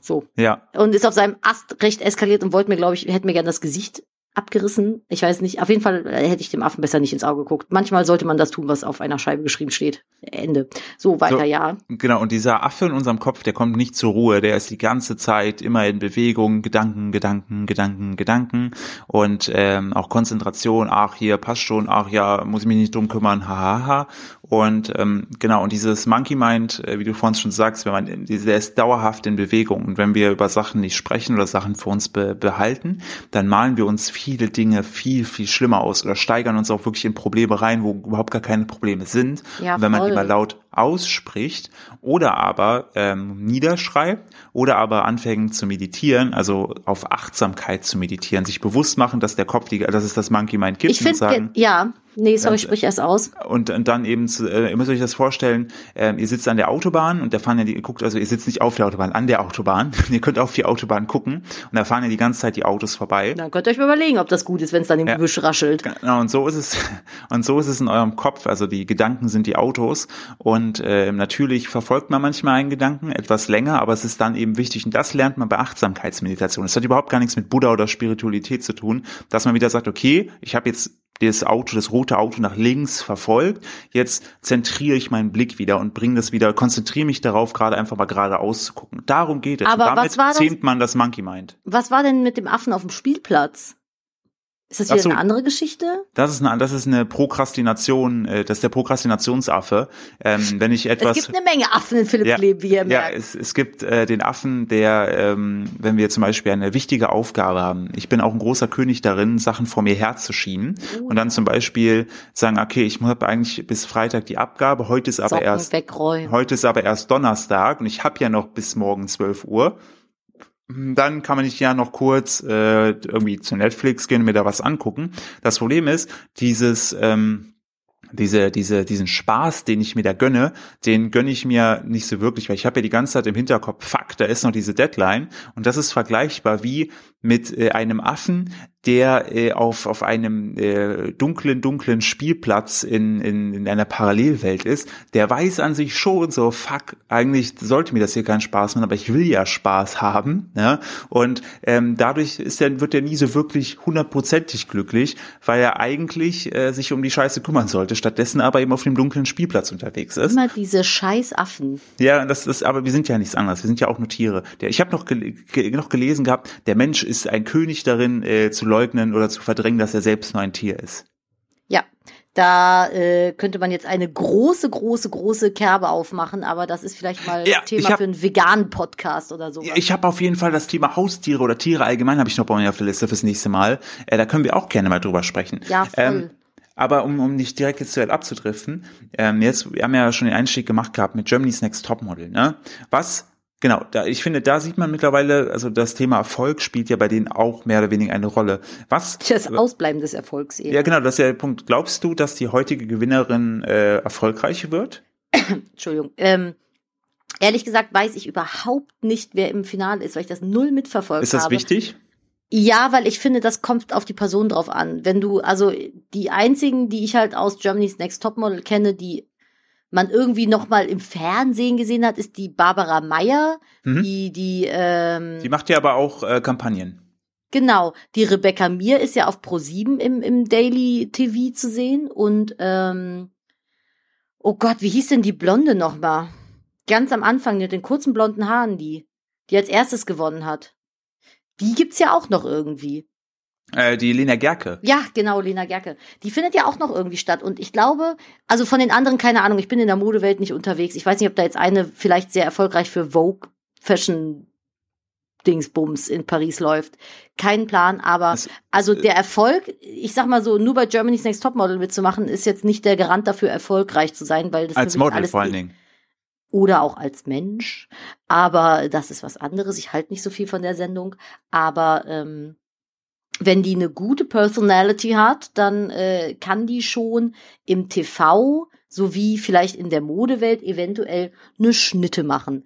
[SPEAKER 2] So.
[SPEAKER 1] Ja.
[SPEAKER 2] Und ist auf seinem Ast recht eskaliert und wollte mir, glaube ich, hätte mir gerne das Gesicht abgerissen. Ich weiß nicht. Auf jeden Fall äh, hätte ich dem Affen besser nicht ins Auge geguckt. Manchmal sollte man das tun, was auf einer Scheibe geschrieben steht. Ende. So, weiter,
[SPEAKER 1] So.
[SPEAKER 2] ja.
[SPEAKER 1] Genau, und dieser Affe in unserem Kopf, der kommt nicht zur Ruhe, der ist die ganze Zeit immer in Bewegung, Gedanken, Gedanken, Gedanken, Gedanken und ähm, auch Konzentration, ach hier passt schon, ach ja, muss ich mich nicht drum kümmern, hahaha. Und ähm, genau, und dieses Monkey Mind, äh, wie du vorhin schon sagst, wenn man, der ist dauerhaft in Bewegung und wenn wir über Sachen nicht sprechen oder Sachen für uns be behalten, dann malen wir uns viele Dinge viel, viel schlimmer aus oder steigern uns auch wirklich in Probleme rein, wo überhaupt gar keine Probleme sind.
[SPEAKER 2] Ja,
[SPEAKER 1] und wenn man
[SPEAKER 2] voll.
[SPEAKER 1] mal laut ausspricht oder aber ähm, niederschreibt oder aber anfängt zu meditieren, also auf Achtsamkeit zu meditieren, sich bewusst machen, dass der Kopf, die, dass es das Monkey Mind gibt
[SPEAKER 2] Ich
[SPEAKER 1] und
[SPEAKER 2] finde, ja. Nee, sorry,
[SPEAKER 1] Ganz-
[SPEAKER 2] sprich erst aus.
[SPEAKER 1] und, und dann eben, zu, äh, ihr müsst euch das vorstellen, ähm, ihr sitzt an der Autobahn und da fahren ja die, ihr guckt, also ihr sitzt nicht auf der Autobahn, an der Autobahn. ihr könnt auf die Autobahn gucken und da fahren ja die ganze Zeit die Autos vorbei.
[SPEAKER 2] Dann könnt ihr euch mal überlegen, ob das gut ist, wenn es dann im
[SPEAKER 1] Ja.
[SPEAKER 2] Gebüsch raschelt.
[SPEAKER 1] Genau, und so ist es, und so ist es in eurem Kopf. Also die Gedanken sind die Autos. Und äh, natürlich verfolgt man manchmal einen Gedanken etwas länger, aber es ist dann eben wichtig, und das lernt man bei Achtsamkeitsmeditation. Das hat überhaupt gar nichts mit Buddha oder Spiritualität zu tun, dass man wieder sagt, okay, ich habe jetzt das Auto, das rote Auto nach links verfolgt. Jetzt zentriere ich meinen Blick wieder und bringe das wieder, konzentriere mich darauf, gerade einfach mal geradeaus zu gucken. Darum geht es.
[SPEAKER 2] Aber
[SPEAKER 1] und damit
[SPEAKER 2] was war das-
[SPEAKER 1] zähmt man das Monkey Mind.
[SPEAKER 2] Was war denn mit dem Affen auf dem Spielplatz? Ist das wieder
[SPEAKER 1] so.
[SPEAKER 2] eine andere Geschichte?
[SPEAKER 1] Das ist eine, das ist eine Prokrastination, äh, das ist der Prokrastinationsaffe. Ähm, wenn ich etwas
[SPEAKER 2] es gibt eine Menge Affen in Philipps
[SPEAKER 1] ja,
[SPEAKER 2] Leben, wie ihr
[SPEAKER 1] ja,
[SPEAKER 2] merkt.
[SPEAKER 1] es, es gibt äh, den Affen, der, ähm, wenn wir zum Beispiel eine wichtige Aufgabe haben, ich bin auch ein großer König darin, Sachen vor mir herzuschieben
[SPEAKER 2] Oh
[SPEAKER 1] und dann zum Beispiel sagen, okay, ich habe eigentlich bis Freitag die Abgabe, heute ist aber
[SPEAKER 2] Socken
[SPEAKER 1] erst
[SPEAKER 2] wegräumen.
[SPEAKER 1] Heute ist aber erst Donnerstag und ich habe ja noch bis morgen 12 Uhr. Dann kann man nicht ja noch kurz äh, irgendwie zu Netflix gehen und mir da was angucken. Das Problem ist, dieses ähm, diese, diese, diesen Spaß, den ich mir da gönne, den gönne ich mir nicht so wirklich, weil ich habe ja die ganze Zeit im Hinterkopf, fuck, da ist noch diese Deadline und das ist vergleichbar wie mit äh, einem Affen, der äh, auf, auf einem äh, dunklen, dunklen Spielplatz in, in, in einer Parallelwelt ist, der weiß an sich schon so, fuck, eigentlich sollte mir das hier keinen Spaß machen, aber ich will ja Spaß haben. Ne? Und ähm, dadurch ist der, wird er nie so wirklich hundertprozentig glücklich, weil er eigentlich äh, sich um die Scheiße kümmern sollte, stattdessen aber eben auf dem dunklen Spielplatz unterwegs ist.
[SPEAKER 2] Immer diese scheiß Affen.
[SPEAKER 1] Ja, das ist, aber wir sind ja nichts anderes. Wir sind ja auch nur Tiere. Der, ich habe noch, gel ge noch gelesen gehabt, der Mensch ist ein König darin, äh, zu leugnen oder zu verdrängen, dass er selbst nur ein Tier ist.
[SPEAKER 2] Ja, da äh, könnte man jetzt eine große, große, große Kerbe aufmachen, aber das ist vielleicht mal
[SPEAKER 1] Ja,
[SPEAKER 2] Thema
[SPEAKER 1] hab-
[SPEAKER 2] für einen veganen Podcast oder so.
[SPEAKER 1] Ich habe auf jeden Fall das Thema Haustiere oder Tiere allgemein habe ich noch bei mir auf der Liste fürs nächste Mal. Äh, da können wir auch gerne mal drüber sprechen.
[SPEAKER 2] Ja, voll.
[SPEAKER 1] Ähm, aber um, um nicht direkt jetzt zu weit abzudriften, ähm, jetzt, wir haben ja schon den Einstieg gemacht gehabt mit Germany's Next Topmodel, ne? Was, genau, da, ich finde, da sieht man mittlerweile, also das Thema Erfolg spielt ja bei denen auch mehr oder weniger eine Rolle. Was,
[SPEAKER 2] Das Ausbleiben des Erfolgs eben.
[SPEAKER 1] ja genau, das ist ja der Punkt. Glaubst du, dass die heutige Gewinnerin äh, erfolgreich wird?
[SPEAKER 2] Entschuldigung. Ähm, ehrlich gesagt weiß ich überhaupt nicht, wer im Finale ist, weil ich das null mitverfolgt
[SPEAKER 1] Ist das
[SPEAKER 2] habe.
[SPEAKER 1] wichtig?
[SPEAKER 2] Ja, weil ich finde, das kommt auf die Person drauf an. Wenn du, also die einzigen, die ich halt aus Germany's Next Topmodel kenne, die man irgendwie noch mal im Fernsehen gesehen hat, ist die Barbara Meyer,
[SPEAKER 1] Mhm.
[SPEAKER 2] die die ähm,
[SPEAKER 1] Die macht ja aber auch äh, Kampagnen.
[SPEAKER 2] Genau, die Rebecca Mir ist ja auf Pro7 im, im Daily TV zu sehen und ähm, oh Gott, wie hieß denn die Blonde nochmal? Ganz am Anfang mit den kurzen blonden Haaren, die, die als erstes gewonnen hat. Die gibt's ja auch noch irgendwie.
[SPEAKER 1] Äh, die Lena Gerke.
[SPEAKER 2] Ja, genau, Lena Gerke. Die findet ja auch noch irgendwie statt. Und ich glaube, also von den anderen, keine Ahnung, ich bin in der Modewelt nicht unterwegs. Ich weiß nicht, ob da jetzt eine vielleicht sehr erfolgreich für Vogue Fashion Dingsbums in Paris läuft. Kein Plan, aber das, also der Erfolg, ich sag mal so, nur bei Germany's Next Topmodel mitzumachen, ist jetzt nicht der Garant dafür, erfolgreich zu sein, weil das
[SPEAKER 1] als Model vor allen Dingen.
[SPEAKER 2] Oder auch als Mensch. Aber das ist was anderes. Ich halte nicht so viel von der Sendung. Aber ähm, wenn die eine gute Personality hat, dann äh, kann die schon im TV sowie vielleicht in der Modewelt eventuell eine Schnitte machen.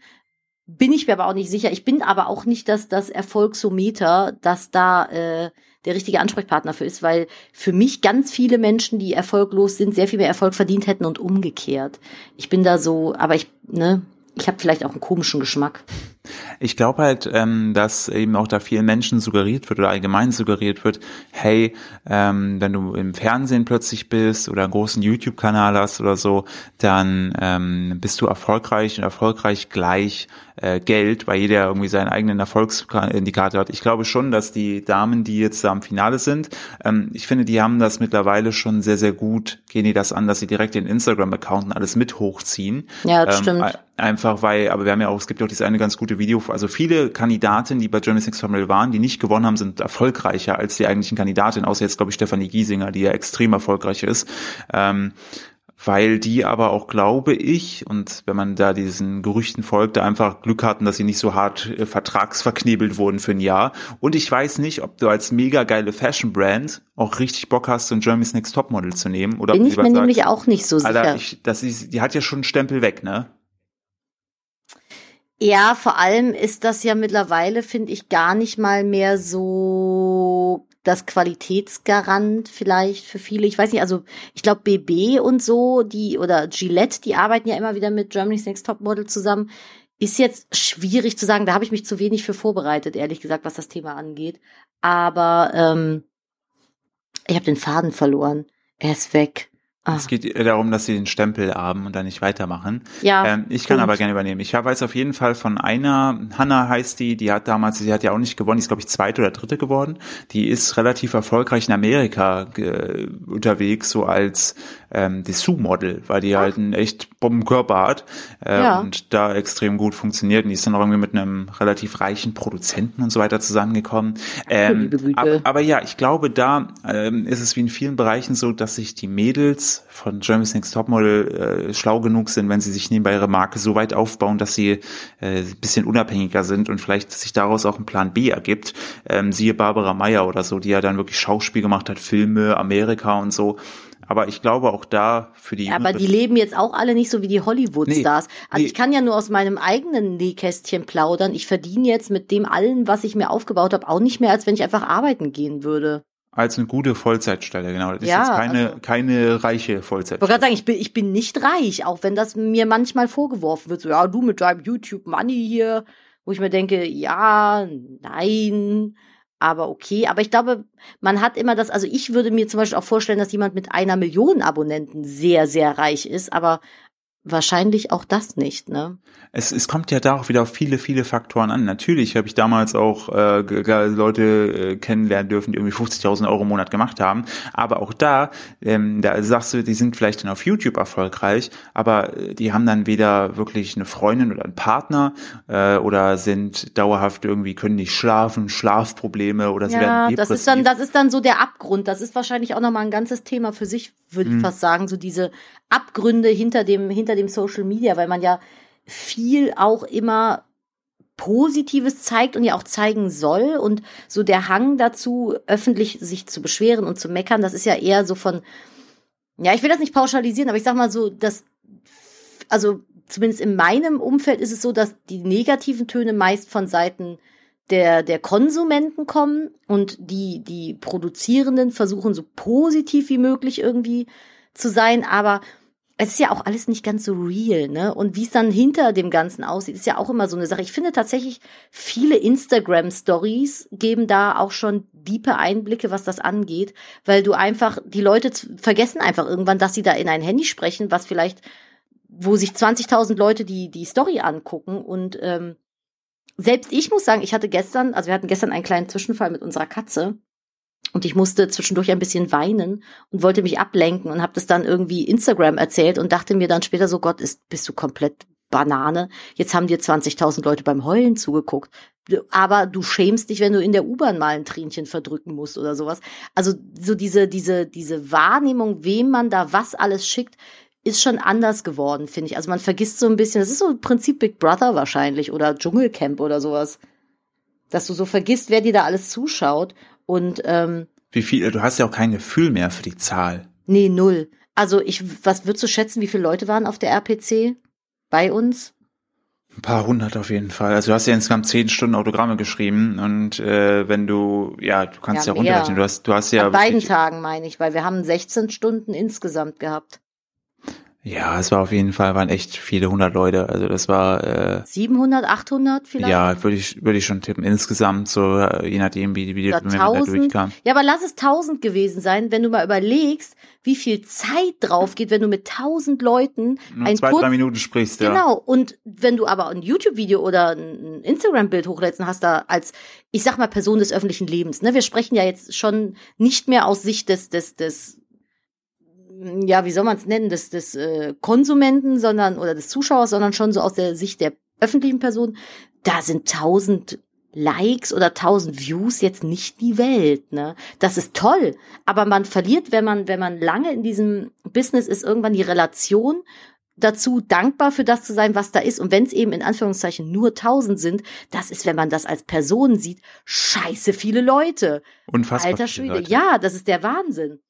[SPEAKER 2] Bin ich mir aber auch nicht sicher. Ich bin aber auch nicht dass das Erfolgsometer, dass da äh, der richtige Ansprechpartner für ist, weil für mich ganz viele Menschen, die erfolglos sind, sehr viel mehr Erfolg verdient hätten und umgekehrt. Ich bin da so, aber ich, ne, ich habe vielleicht auch einen komischen Geschmack.
[SPEAKER 1] Ich glaube halt, ähm, dass eben auch da vielen Menschen suggeriert wird oder allgemein suggeriert wird, hey, ähm, wenn du im Fernsehen plötzlich bist oder einen großen YouTube-Kanal hast oder so, dann ähm, bist du erfolgreich und erfolgreich gleich äh, Geld, weil jeder irgendwie seinen eigenen Erfolgsindikator hat. Ich glaube schon, dass die Damen, die jetzt da am Finale sind, ähm, ich finde, die haben das mittlerweile schon sehr, sehr gut, gehen die das an, dass sie direkt den Instagram-Account alles mit hochziehen.
[SPEAKER 2] Ja, das ähm, stimmt.
[SPEAKER 1] Einfach weil, aber wir haben ja auch, es gibt ja auch diese eine ganz gute Video, also viele Kandidaten, die bei Germany's Next Topmodel waren, die nicht gewonnen haben, sind erfolgreicher als die eigentlichen Kandidatinnen, außer jetzt, glaube ich, Stefanie Giesinger, die ja extrem erfolgreich ist. Ähm, weil die aber auch, glaube ich, und wenn man da diesen Gerüchten folgt, da einfach Glück hatten, dass sie nicht so hart äh, vertragsverknebelt wurden für ein Jahr. Und ich weiß nicht, ob du als mega geile Fashion Brand auch richtig Bock hast, so ein Germany's Next Topmodel zu nehmen. Oder
[SPEAKER 2] Bin ich mir sagst, nämlich auch nicht so sicher. Alter,
[SPEAKER 1] ich, das ist, die hat ja schon einen Stempel weg, ne?
[SPEAKER 2] Ja, vor allem ist das ja mittlerweile, finde ich, gar nicht mal mehr so das Qualitätsgarant vielleicht für viele. Ich weiß nicht, also ich glaube BB und so, die oder Gillette, die arbeiten ja immer wieder mit Germany's Next Top Model zusammen. Ist jetzt schwierig zu sagen, da habe ich mich zu wenig für vorbereitet, ehrlich gesagt, was das Thema angeht. Aber ähm, ich habe den Faden verloren. Er ist weg.
[SPEAKER 1] Ah. Es geht darum, dass sie den Stempel haben und dann nicht weitermachen.
[SPEAKER 2] Ja.
[SPEAKER 1] Ähm, ich kann aber gerne übernehmen. Ich weiß auf jeden Fall von einer, Hanna heißt die, die hat damals, sie hat ja auch nicht gewonnen, die ist glaube ich zweite oder dritte geworden. Die ist relativ erfolgreich in Amerika äh, unterwegs, so als ähm, Dessous-Model, weil die halt einen echt Bombenkörper hat äh, ja. und da extrem gut funktioniert. Und die ist dann auch irgendwie mit einem relativ reichen Produzenten und so weiter zusammengekommen. Ähm, aber, aber, ja, ich glaube, da ähm, ist es wie in vielen Bereichen so, dass sich die Mädels von Germany's Next Topmodel äh, schlau genug sind, wenn sie sich nebenbei ihre Marke so weit aufbauen, dass sie äh, bisschen unabhängiger sind und vielleicht sich daraus auch ein Plan B ergibt. Ähm, siehe Barbara Meyer oder so, die ja dann wirklich Schauspiel gemacht hat, Filme, Amerika und so. Aber ich glaube auch da für die.
[SPEAKER 2] Ja, aber die leben jetzt auch alle nicht so wie die Hollywood-Stars. Nee, also nee. ich kann ja nur aus meinem eigenen Nähkästchen plaudern. Ich verdiene jetzt mit dem allen, was ich mir aufgebaut habe, auch nicht mehr, als wenn ich einfach arbeiten gehen würde.
[SPEAKER 1] Als eine gute Vollzeitstelle, genau. Das ja, ist jetzt keine, also, keine reiche Vollzeitstelle. Ich
[SPEAKER 2] wollte gerade sagen, ich bin, ich bin nicht reich, auch wenn das mir manchmal vorgeworfen wird. So, ja, du mit deinem YouTube-Money hier, wo ich mir denke, ja, nein aber okay. Aber ich glaube, man hat immer das, also ich würde mir zum Beispiel auch vorstellen, dass jemand mit einer Million Abonnenten sehr, sehr reich ist, aber wahrscheinlich auch das nicht, ne?
[SPEAKER 1] Es, es kommt ja da auch wieder auf viele, viele Faktoren an. Natürlich habe ich damals auch äh, Leute äh, kennenlernen dürfen, die irgendwie 50.000 Euro im Monat gemacht haben. Aber auch da, ähm, da sagst du, die sind vielleicht dann auf YouTube erfolgreich, aber äh, die haben dann weder wirklich eine Freundin oder einen Partner äh, oder sind dauerhaft irgendwie, können nicht schlafen, Schlafprobleme oder sie
[SPEAKER 2] ja,
[SPEAKER 1] werden
[SPEAKER 2] depressiv. das ist dann, das ist dann so der Abgrund. Das ist wahrscheinlich auch nochmal ein ganzes Thema für sich, würde ich mhm. fast sagen. So diese Abgründe hinter dem, hinter dem Social Media, weil man ja viel auch immer Positives zeigt und ja auch zeigen soll. Und so der Hang dazu, öffentlich sich zu beschweren und zu meckern, das ist ja eher so von, ja, ich will das nicht pauschalisieren, aber ich sag mal so, dass, also zumindest in meinem Umfeld ist es so, dass die negativen Töne meist von Seiten der, der Konsumenten kommen und die, die Produzierenden versuchen so positiv wie möglich irgendwie zu sein, aber es ist ja auch alles nicht ganz so real, ne? Und wie es dann hinter dem Ganzen aussieht, ist ja auch immer so eine Sache. Ich finde tatsächlich, viele Instagram-Stories geben da auch schon diepe Einblicke, was das angeht, weil du einfach, die Leute vergessen einfach irgendwann, dass sie da in ein Handy sprechen, was vielleicht, wo sich 20.000 Leute die, die Story angucken und ähm, selbst ich muss sagen, ich hatte gestern, also wir hatten gestern einen kleinen Zwischenfall mit unserer Katze und ich musste zwischendurch ein bisschen weinen und wollte mich ablenken und habe das dann irgendwie Instagram erzählt und dachte mir dann später so, Gott, ist, bist du komplett Banane. Jetzt haben dir 20.000 Leute beim Heulen zugeguckt. Aber du schämst dich, wenn du in der U-Bahn mal ein Tränchen verdrücken musst oder sowas. Also so diese, diese, diese Wahrnehmung, wem man da was alles schickt, ist schon anders geworden, finde ich. Also man vergisst so ein bisschen, das ist so im Prinzip Big Brother wahrscheinlich oder Dschungelcamp oder sowas. Dass du so vergisst, wer dir da alles zuschaut. Und ähm,
[SPEAKER 1] wie viel, du hast ja auch kein Gefühl mehr für die Zahl.
[SPEAKER 2] Nee, null. Also ich, was würdest du schätzen, wie viele Leute waren auf der RPC bei uns?
[SPEAKER 1] Ein paar hundert auf jeden Fall. Also du hast ja insgesamt zehn Stunden Autogramme geschrieben und äh, wenn du, ja, du kannst ja, ja runterrechnen. Du hast, du hast ja.
[SPEAKER 2] An beiden Tagen meine ich, weil wir haben 16 Stunden insgesamt gehabt.
[SPEAKER 1] Ja, es war auf jeden Fall, waren echt viele hundert Leute. Also das war
[SPEAKER 2] äh, 700, 800 vielleicht.
[SPEAKER 1] Ja, würde ich würde ich schon tippen. Insgesamt so äh, je nachdem wie wie die da
[SPEAKER 2] durchkam. Ja, aber lass es 1000 gewesen sein, wenn du mal überlegst, wie viel Zeit drauf geht, wenn du mit 1000 Leuten
[SPEAKER 1] Nur ein zwei kurz, drei Minuten sprichst.
[SPEAKER 2] Ja. Genau. Und wenn du aber ein YouTube-Video oder ein Instagram-Bild hochlädst, hast da als ich sag mal Person des öffentlichen Lebens. Ne, wir sprechen ja jetzt schon nicht mehr aus Sicht des des des ja, wie soll man es nennen, des, des äh, Konsumenten, sondern oder des Zuschauers, sondern schon so aus der Sicht der öffentlichen Person, da sind tausend Likes oder tausend Views jetzt nicht die Welt, ne? Das ist toll, aber man verliert, wenn man wenn man lange in diesem Business ist, irgendwann die Relation dazu dankbar für das zu sein, was da ist. Und wenn es eben in Anführungszeichen nur tausend sind, das ist, wenn man das als Person sieht, scheiße viele Leute.
[SPEAKER 1] Unfassbar.
[SPEAKER 2] Alter Schwede. Ja, das ist der Wahnsinn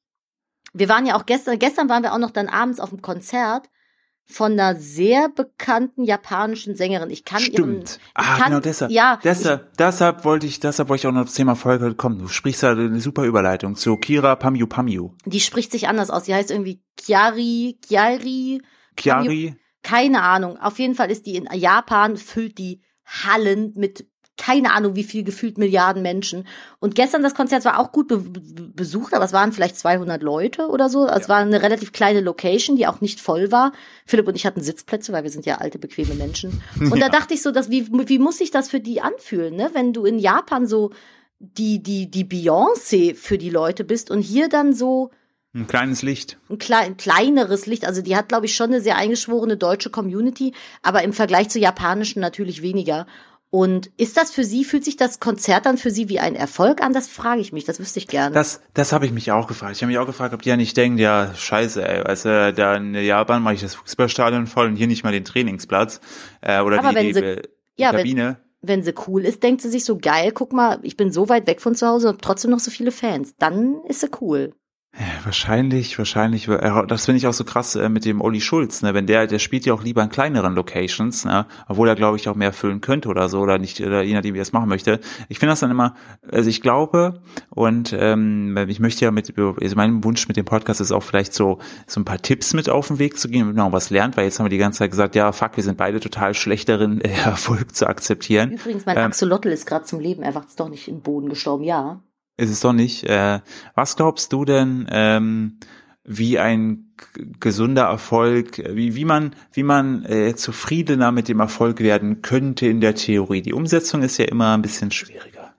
[SPEAKER 2] wir waren ja auch gestern, gestern waren wir auch noch dann abends auf dem Konzert von einer sehr bekannten japanischen Sängerin. Ich kann
[SPEAKER 1] Stimmt.
[SPEAKER 2] ihren,
[SPEAKER 1] ich ah, kann, genau deshalb.
[SPEAKER 2] Ja,
[SPEAKER 1] deshalb, ich, deshalb wollte ich, deshalb wollte ich auch noch das Thema Folge kommen. Du sprichst da eine super Überleitung zu Kira Pamyu Pamyu.
[SPEAKER 2] Die spricht sich anders aus. Die heißt irgendwie Kiari, Kiari.
[SPEAKER 1] Kiari.
[SPEAKER 2] Keine Ahnung. Auf jeden Fall ist die in Japan, füllt die Hallen mit keine Ahnung, wie viel gefühlt Milliarden Menschen. Und gestern das Konzert war auch gut be besucht, aber es waren vielleicht 200 Leute oder so. Also ja. Es war eine relativ kleine Location, die auch nicht voll war. Philipp und ich hatten Sitzplätze, weil wir sind ja alte, bequeme Menschen. Und ja. da dachte ich so, dass, wie, wie muss sich das für die anfühlen, ne? Wenn du in Japan so die, die, die Beyoncé für die Leute bist und hier dann so,
[SPEAKER 1] ein kleines Licht.
[SPEAKER 2] Ein, klein, kleineres Licht. Also die hat, glaube ich, schon eine sehr eingeschworene deutsche Community, aber im Vergleich zur japanischen natürlich weniger. Und ist das für Sie, fühlt sich das Konzert dann für Sie wie ein Erfolg an? Das frage ich mich, das wüsste ich gerne.
[SPEAKER 1] Das, das habe ich mich auch gefragt. Ich habe mich auch gefragt, ob die ja nicht denken, ja, scheiße, ey, weißt du, da in Japan mache ich das Fußballstadion voll und hier nicht mal den Trainingsplatz äh, oder
[SPEAKER 2] Aber
[SPEAKER 1] die,
[SPEAKER 2] wenn
[SPEAKER 1] die,
[SPEAKER 2] sie, ja,
[SPEAKER 1] Kabine.
[SPEAKER 2] Wenn, wenn sie cool ist, denkt sie sich so, geil, guck mal, ich bin so weit weg von zu Hause und trotzdem noch so viele Fans. Dann ist sie cool.
[SPEAKER 1] Ja, wahrscheinlich, wahrscheinlich. Das finde ich auch so krass äh, mit dem Olli Schulz. Ne? Wenn der, der spielt ja auch lieber in kleineren Locations, ne? obwohl er, glaube ich, auch mehr füllen könnte oder so oder nicht, oder je nachdem, wie er es machen möchte. Ich finde das dann immer, also ich glaube und ähm, ich möchte ja mit, also mein Wunsch mit dem Podcast ist auch vielleicht so so ein paar Tipps mit auf den Weg zu gehen, damit man auch was lernt, weil jetzt haben wir die ganze Zeit gesagt, ja, fuck, wir sind beide total schlecht darin, Erfolg zu akzeptieren.
[SPEAKER 2] Übrigens, mein ähm, Axolotl ist gerade zum Leben erwacht, ist doch nicht im Boden gestorben, ja
[SPEAKER 1] ist es doch nicht. Äh, was glaubst du denn, ähm, wie ein gesunder Erfolg, wie, wie man, wie man äh, zufriedener mit dem Erfolg werden könnte in der Theorie? Die Umsetzung ist ja immer ein bisschen schwieriger.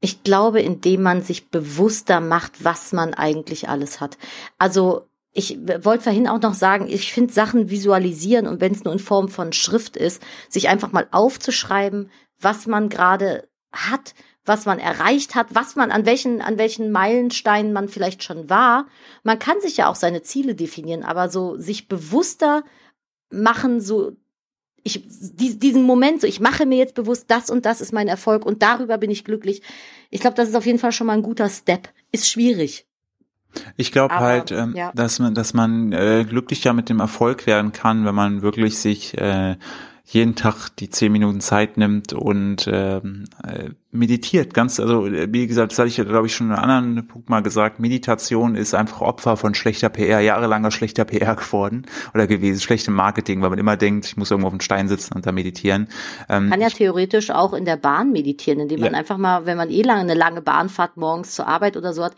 [SPEAKER 2] Ich glaube, indem man sich bewusster macht, was man eigentlich alles hat. Also ich wollte vorhin auch noch sagen, ich finde Sachen visualisieren und wenn es nur in Form von Schrift ist, sich einfach mal aufzuschreiben, was man gerade hat, was man erreicht hat, was man an welchen an welchen Meilensteinen man vielleicht schon war. Man kann sich ja auch seine Ziele definieren, aber so sich bewusster machen, so ich diesen Moment so, ich mache mir jetzt bewusst, das und das ist mein Erfolg und darüber bin ich glücklich. Ich glaube, das ist auf jeden Fall schon mal ein guter Step. Ist schwierig.
[SPEAKER 1] Ich glaube halt, ähm, ja. dass man, dass man äh, glücklicher mit dem Erfolg werden kann, wenn man wirklich sich äh, jeden Tag die zehn Minuten Zeit nimmt und ähm, äh, meditiert. Ganz, also wie gesagt, das hatte ich, glaube ich, schon in einem anderen Punkt mal gesagt, Meditation ist einfach Opfer von schlechter PR, jahrelanger schlechter PR geworden oder gewesen, schlechtem Marketing, weil man immer denkt, ich muss irgendwo auf dem Stein sitzen und da meditieren.
[SPEAKER 2] Ähm, kann ja theoretisch auch in der Bahn meditieren, indem man ja. einfach mal, wenn man eh lange eine lange Bahnfahrt morgens zur Arbeit oder so hat,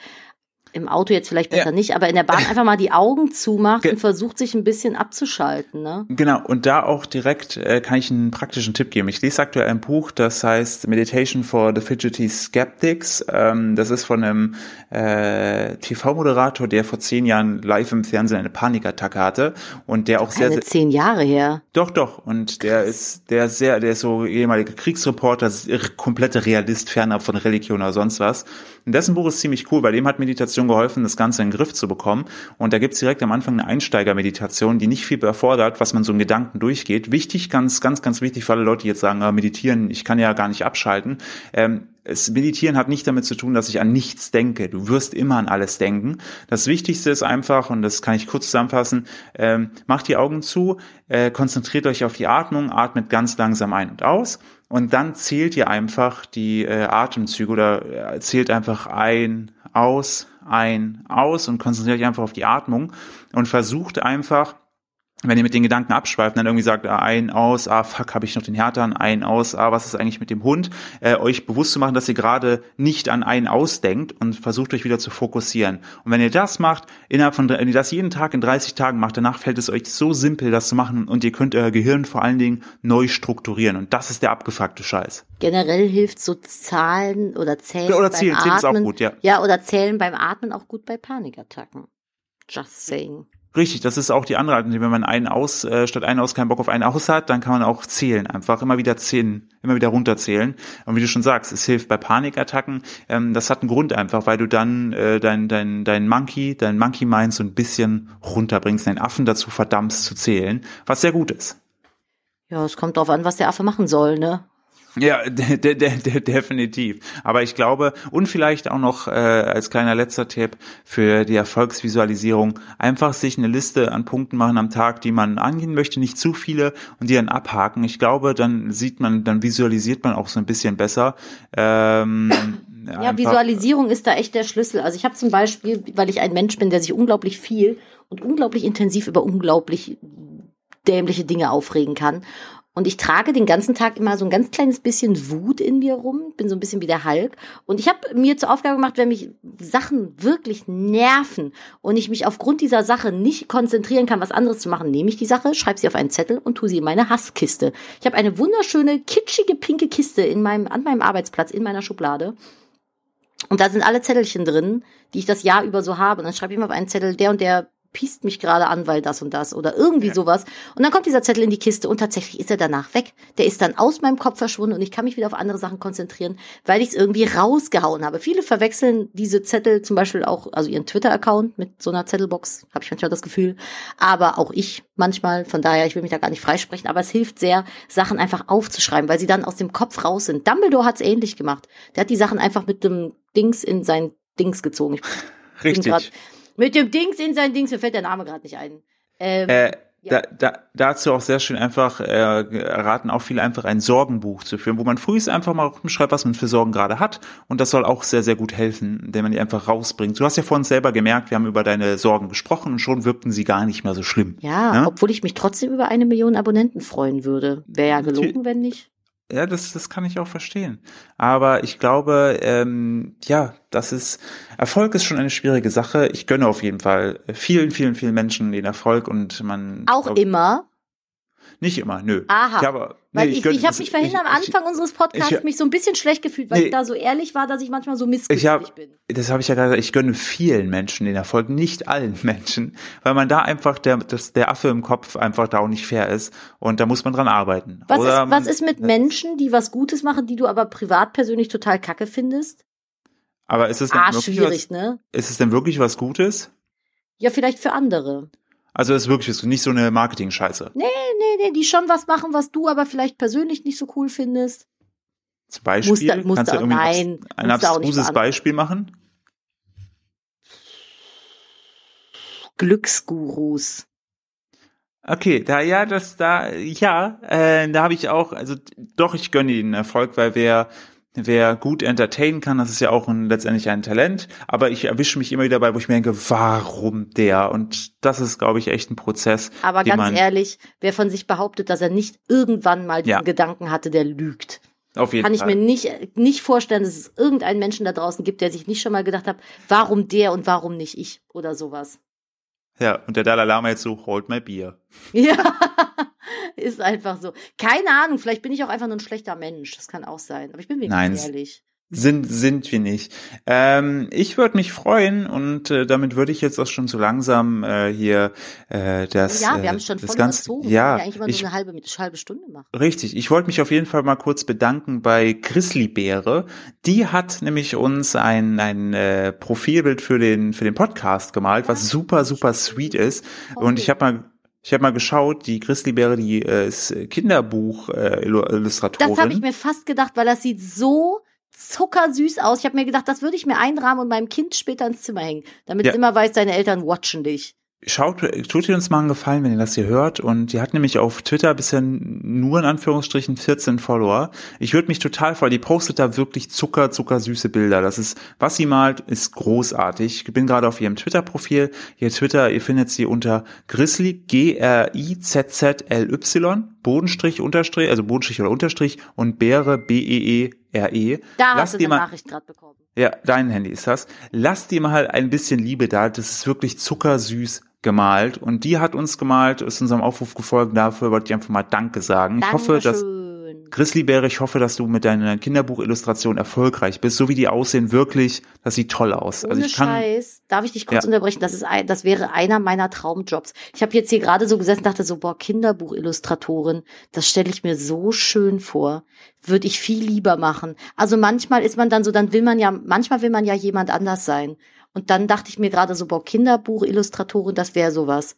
[SPEAKER 2] im Auto jetzt vielleicht besser ja. nicht, aber in der Bahn einfach mal die Augen zumacht Ge und versucht sich ein bisschen abzuschalten. Ne?
[SPEAKER 1] Genau, und da auch direkt äh, kann ich einen praktischen Tipp geben. Ich lese aktuell ein Buch, das heißt Meditation for the Fidgety Skeptics. Ähm, das ist von einem äh, TV-Moderator, der vor zehn Jahren live im Fernsehen eine Panikattacke hatte und der auch
[SPEAKER 2] sehr,
[SPEAKER 1] sehr
[SPEAKER 2] zehn Jahre her.
[SPEAKER 1] Doch, doch. Und der ist, der ist sehr, der ist so ehemaliger Kriegsreporter, komplette Realist, fernab von Religion oder sonst was. Und dessen Buch ist ziemlich cool, weil dem hat Meditation geholfen, das Ganze in den Griff zu bekommen. Und da gibt's direkt am Anfang eine Einsteigermeditation, die nicht viel erfordert, was man so in Gedanken durchgeht. Wichtig, ganz, ganz, ganz wichtig für alle Leute, die jetzt sagen, ah, meditieren, ich kann ja gar nicht abschalten. Ähm, es, Meditieren hat nicht damit zu tun, dass ich an nichts denke. Du wirst immer an alles denken. Das Wichtigste ist einfach, und das kann ich kurz zusammenfassen, ähm, macht die Augen zu, äh, konzentriert euch auf die Atmung, atmet ganz langsam ein und aus und dann zählt ihr einfach die äh, Atemzüge oder äh, zählt einfach ein, aus, ein, aus und konzentriert euch einfach auf die Atmung und versucht einfach wenn ihr mit den Gedanken abschweift, dann irgendwie sagt, ah, ein, aus, ah, fuck, habe ich noch den Härtern, ein, aus, ah, was ist eigentlich mit dem Hund, äh, euch bewusst zu machen, dass ihr gerade nicht an ein ausdenkt und versucht euch wieder zu fokussieren. Und wenn ihr das macht, innerhalb von, wenn ihr das jeden Tag in 30 Tagen macht, danach fällt es euch so simpel, das zu machen und ihr könnt euer Gehirn vor allen Dingen neu strukturieren und das ist der abgefuckte Scheiß.
[SPEAKER 2] Generell hilft so Zahlen oder Zählen
[SPEAKER 1] ja, oder Zählen,
[SPEAKER 2] beim
[SPEAKER 1] Zählen
[SPEAKER 2] Atmen.
[SPEAKER 1] ist auch gut, ja.
[SPEAKER 2] Ja, oder Zählen beim Atmen auch gut bei Panikattacken. Just saying.
[SPEAKER 1] Richtig, das ist auch die andere Alternative. Wenn man einen aus, äh, statt einen aus keinen Bock auf einen aus hat, dann kann man auch zählen. Einfach immer wieder zählen, immer wieder runterzählen. Und wie du schon sagst, es hilft bei Panikattacken. Ähm, das hat einen Grund einfach, weil du dann äh, dein, dein, dein Monkey, dein Monkey Mind so ein bisschen runterbringst, deinen Affen dazu verdammst zu zählen, was sehr gut ist.
[SPEAKER 2] Ja, es kommt darauf an, was der Affe machen soll, ne?
[SPEAKER 1] Ja, de de de definitiv. Aber ich glaube, und vielleicht auch noch äh, als kleiner letzter Tipp für die Erfolgsvisualisierung, einfach sich eine Liste an Punkten machen am Tag, die man angehen möchte, nicht zu viele und die dann abhaken. Ich glaube, dann sieht man, dann visualisiert man auch so ein bisschen besser. Ähm,
[SPEAKER 2] ja, ja Visualisierung ist da echt der Schlüssel. Also ich habe zum Beispiel, weil ich ein Mensch bin, der sich unglaublich viel und unglaublich intensiv über unglaublich dämliche Dinge aufregen kann. Und ich trage den ganzen Tag immer so ein ganz kleines bisschen Wut in mir rum, bin so ein bisschen wie der Hulk. Und ich habe mir zur Aufgabe gemacht, wenn mich Sachen wirklich nerven und ich mich aufgrund dieser Sache nicht konzentrieren kann, was anderes zu machen, nehme ich die Sache, schreibe sie auf einen Zettel und tue sie in meine Hasskiste. Ich habe eine wunderschöne, kitschige, pinke Kiste in meinem, an meinem Arbeitsplatz, in meiner Schublade. Und da sind alle Zettelchen drin, die ich das Jahr über so habe. Und dann schreibe ich immer auf einen Zettel, der und der piest mich gerade an, weil das und das oder irgendwie ja. sowas. Und dann kommt dieser Zettel in die Kiste und tatsächlich ist er danach weg. Der ist dann aus meinem Kopf verschwunden und ich kann mich wieder auf andere Sachen konzentrieren, weil ich es irgendwie rausgehauen habe. Viele verwechseln diese Zettel zum Beispiel auch, also ihren Twitter-Account mit so einer Zettelbox, habe ich manchmal das Gefühl. Aber auch ich manchmal, von daher, ich will mich da gar nicht freisprechen, aber es hilft sehr, Sachen einfach aufzuschreiben, weil sie dann aus dem Kopf raus sind. Dumbledore hat es ähnlich gemacht. Der hat die Sachen einfach mit dem Dings in sein Dings gezogen.
[SPEAKER 1] Ich Richtig.
[SPEAKER 2] Mit dem Dings in sein Dings, mir fällt der Name gerade nicht ein.
[SPEAKER 1] Ähm, äh, ja. da, da, dazu auch sehr schön einfach äh, raten auch viele einfach ein Sorgenbuch zu führen, wo man früh einfach mal rumschreibt, was man für Sorgen gerade hat und das soll auch sehr sehr gut helfen, indem man die einfach rausbringt. Du hast ja vorhin selber gemerkt, wir haben über deine Sorgen gesprochen und schon wirkten sie gar nicht mehr so schlimm.
[SPEAKER 2] Ja? Ne? obwohl ich mich trotzdem über eine Million Abonnenten freuen würde. Wäre ja gelogen, wenn nicht.
[SPEAKER 1] Ja, das, das kann ich auch verstehen. Aber ich glaube, ähm, ja, das ist, Erfolg ist schon eine schwierige Sache. Ich gönne auf jeden Fall vielen, vielen, vielen Menschen den Erfolg und man.
[SPEAKER 2] Auch glaub, immer?
[SPEAKER 1] Nicht immer, nö.
[SPEAKER 2] Aha.
[SPEAKER 1] Ich habe,
[SPEAKER 2] nee, Weil ich, ich, ich habe mich vorhin am Anfang ich, unseres Podcasts ich, mich so ein bisschen schlecht gefühlt, weil nee, ich da so ehrlich war, dass ich manchmal so missgünstig bin.
[SPEAKER 1] Das habe ich ja gerade ich gönne vielen Menschen den Erfolg, nicht allen Menschen, weil man da einfach der, das, der Affe im Kopf einfach da auch nicht fair ist und da muss man dran arbeiten.
[SPEAKER 2] Was, Oder, ist, was ist mit Menschen, die was Gutes machen, die du aber privat persönlich total kacke findest?
[SPEAKER 1] Aber ist es denn
[SPEAKER 2] ah,
[SPEAKER 1] wirklich
[SPEAKER 2] schwierig,
[SPEAKER 1] was,
[SPEAKER 2] ne?
[SPEAKER 1] Ist es denn wirklich was Gutes?
[SPEAKER 2] Ja, vielleicht für andere.
[SPEAKER 1] Also das ist wirklich nicht so eine Marketing-Scheiße.
[SPEAKER 2] Nee, nee, nee, die schon was machen, was du aber vielleicht persönlich nicht so cool findest.
[SPEAKER 1] Zum Beispiel?
[SPEAKER 2] Musst, musst
[SPEAKER 1] Kannst du irgendwie
[SPEAKER 2] nein,
[SPEAKER 1] ein abstruses Beispiel machen?
[SPEAKER 2] Glücksgurus.
[SPEAKER 1] Okay, da ja, das da ja, äh, da habe ich auch, also doch, ich gönne ihnen Erfolg, weil wer wer gut entertainen kann, das ist ja auch ein, letztendlich ein Talent, aber ich erwische mich immer wieder dabei, wo ich mir denke, warum der? Und das ist, glaube ich, echt ein Prozess.
[SPEAKER 2] Aber ganz ehrlich, wer von sich behauptet, dass er nicht irgendwann mal diesen ja. Gedanken hatte, der lügt.
[SPEAKER 1] Auf jeden
[SPEAKER 2] Kann ich
[SPEAKER 1] Fall.
[SPEAKER 2] mir nicht, nicht vorstellen, dass es irgendeinen Menschen da draußen gibt, der sich nicht schon mal gedacht hat, warum der und warum nicht ich oder sowas.
[SPEAKER 1] Ja, und der Dalai Lama jetzt so, hold my beer.
[SPEAKER 2] Ja, ist einfach so. Keine Ahnung, vielleicht bin ich auch einfach nur ein schlechter Mensch. Das kann auch sein. Aber ich bin
[SPEAKER 1] Nein,
[SPEAKER 2] wenigstens ehrlich.
[SPEAKER 1] Sind, sind wir nicht. Ähm, ich würde mich freuen und äh, damit würde ich jetzt auch schon so langsam äh, hier äh, das,
[SPEAKER 2] ja, wir
[SPEAKER 1] äh,
[SPEAKER 2] haben schon
[SPEAKER 1] das
[SPEAKER 2] voll
[SPEAKER 1] Ganze,
[SPEAKER 2] überzogen.
[SPEAKER 1] ja,
[SPEAKER 2] wir eigentlich immer
[SPEAKER 1] ich,
[SPEAKER 2] nur eine halbe, eine halbe Stunde machen.
[SPEAKER 1] Richtig, ich wollte mich auf jeden Fall mal kurz bedanken bei Grizzlybeere. Die hat nämlich uns ein, ein äh, Profilbild für den, für den Podcast gemalt, was super, super sweet ist. Und ich habe mal ich habe mal geschaut, die Grizzlybeere, die äh, ist Kinderbuch-Illustratorin.
[SPEAKER 2] Das habe ich mir fast gedacht, weil das sieht so zuckersüß aus. Ich habe mir gedacht, das würde ich mir einrahmen und meinem Kind später ins Zimmer hängen, damit
[SPEAKER 1] Ja.
[SPEAKER 2] es immer weiß, deine Eltern watchen dich.
[SPEAKER 1] Schaut, tut ihr uns mal einen Gefallen, wenn ihr das hier hört. Und die hat nämlich auf Twitter bisher nur in Anführungsstrichen 14 Follower. Ich würde mich total freuen. Die postet da wirklich zucker, zuckersüße Bilder. Das ist, was sie malt, ist großartig. Ich bin gerade auf ihrem Twitter-Profil. Ihr Twitter, ihr findet sie unter Grizzly, G-R-I-Z-Z-L-Y, Bodenstrich, Unterstrich, also Bodenstrich oder Unterstrich und Beere, B-E-E-R-E.
[SPEAKER 2] Da
[SPEAKER 1] Lass
[SPEAKER 2] hast du eine
[SPEAKER 1] mal-
[SPEAKER 2] Nachricht gerade bekommen.
[SPEAKER 1] ja, dein Handy ist das. Lass dir mal ein bisschen Liebe da. Das ist wirklich zuckersüß gemalt. Und die hat uns gemalt, ist unserem Aufruf gefolgt. Dafür wollte ich einfach mal Danke sagen. Ich hoffe, dass. Grizzlybeere, ich hoffe, dass du mit deiner Kinderbuchillustration erfolgreich bist. So wie die aussehen, wirklich, das sieht toll aus.
[SPEAKER 2] Ohne
[SPEAKER 1] also ich kann,
[SPEAKER 2] Scheiß, darf ich dich kurz
[SPEAKER 1] Ja.
[SPEAKER 2] unterbrechen? Das ist ein, das wäre einer meiner Traumjobs. Ich habe jetzt hier gerade so gesessen, dachte so, boah, Kinderbuchillustratorin, das stelle ich mir so schön vor. Würde ich viel lieber machen. Also manchmal ist man dann so, dann will man ja, manchmal will man ja jemand anders sein. Und dann dachte ich mir gerade so, boah, Kinderbuchillustratorin, das wäre sowas.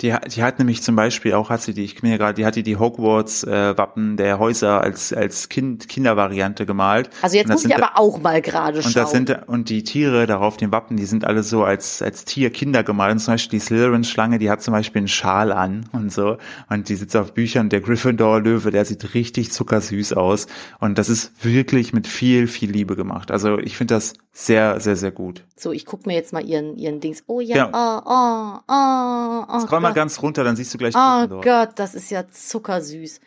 [SPEAKER 1] die, hat- die hat nämlich zum Beispiel auch, hat sie die, ich bin ja gerade, die hatte die Hogwarts-Wappen der Häuser als, als Kind, Kindervariante gemalt.
[SPEAKER 2] Also jetzt muss ich aber auch mal gerade schauen.
[SPEAKER 1] Und das sind und die Tiere darauf den Wappen, die sind alle so als als Tier Kinder gemalt. Und zum Beispiel die Slytherin Schlange, die hat zum Beispiel einen Schal an und so und die sitzt auf Büchern. Der Gryffindor Löwe, der sieht richtig zuckersüß aus und das ist wirklich mit viel viel Liebe gemacht. Also ich finde das sehr sehr sehr gut.
[SPEAKER 2] so, ich guck mir jetzt mal ihren, ihren Dings. Oh ja,
[SPEAKER 1] Ja.
[SPEAKER 2] oh, oh, oh, oh.
[SPEAKER 1] Scroll mal
[SPEAKER 2] Gott.
[SPEAKER 1] ganz runter, dann siehst du gleich
[SPEAKER 2] Oh. Gott, das ist ja zuckersüß.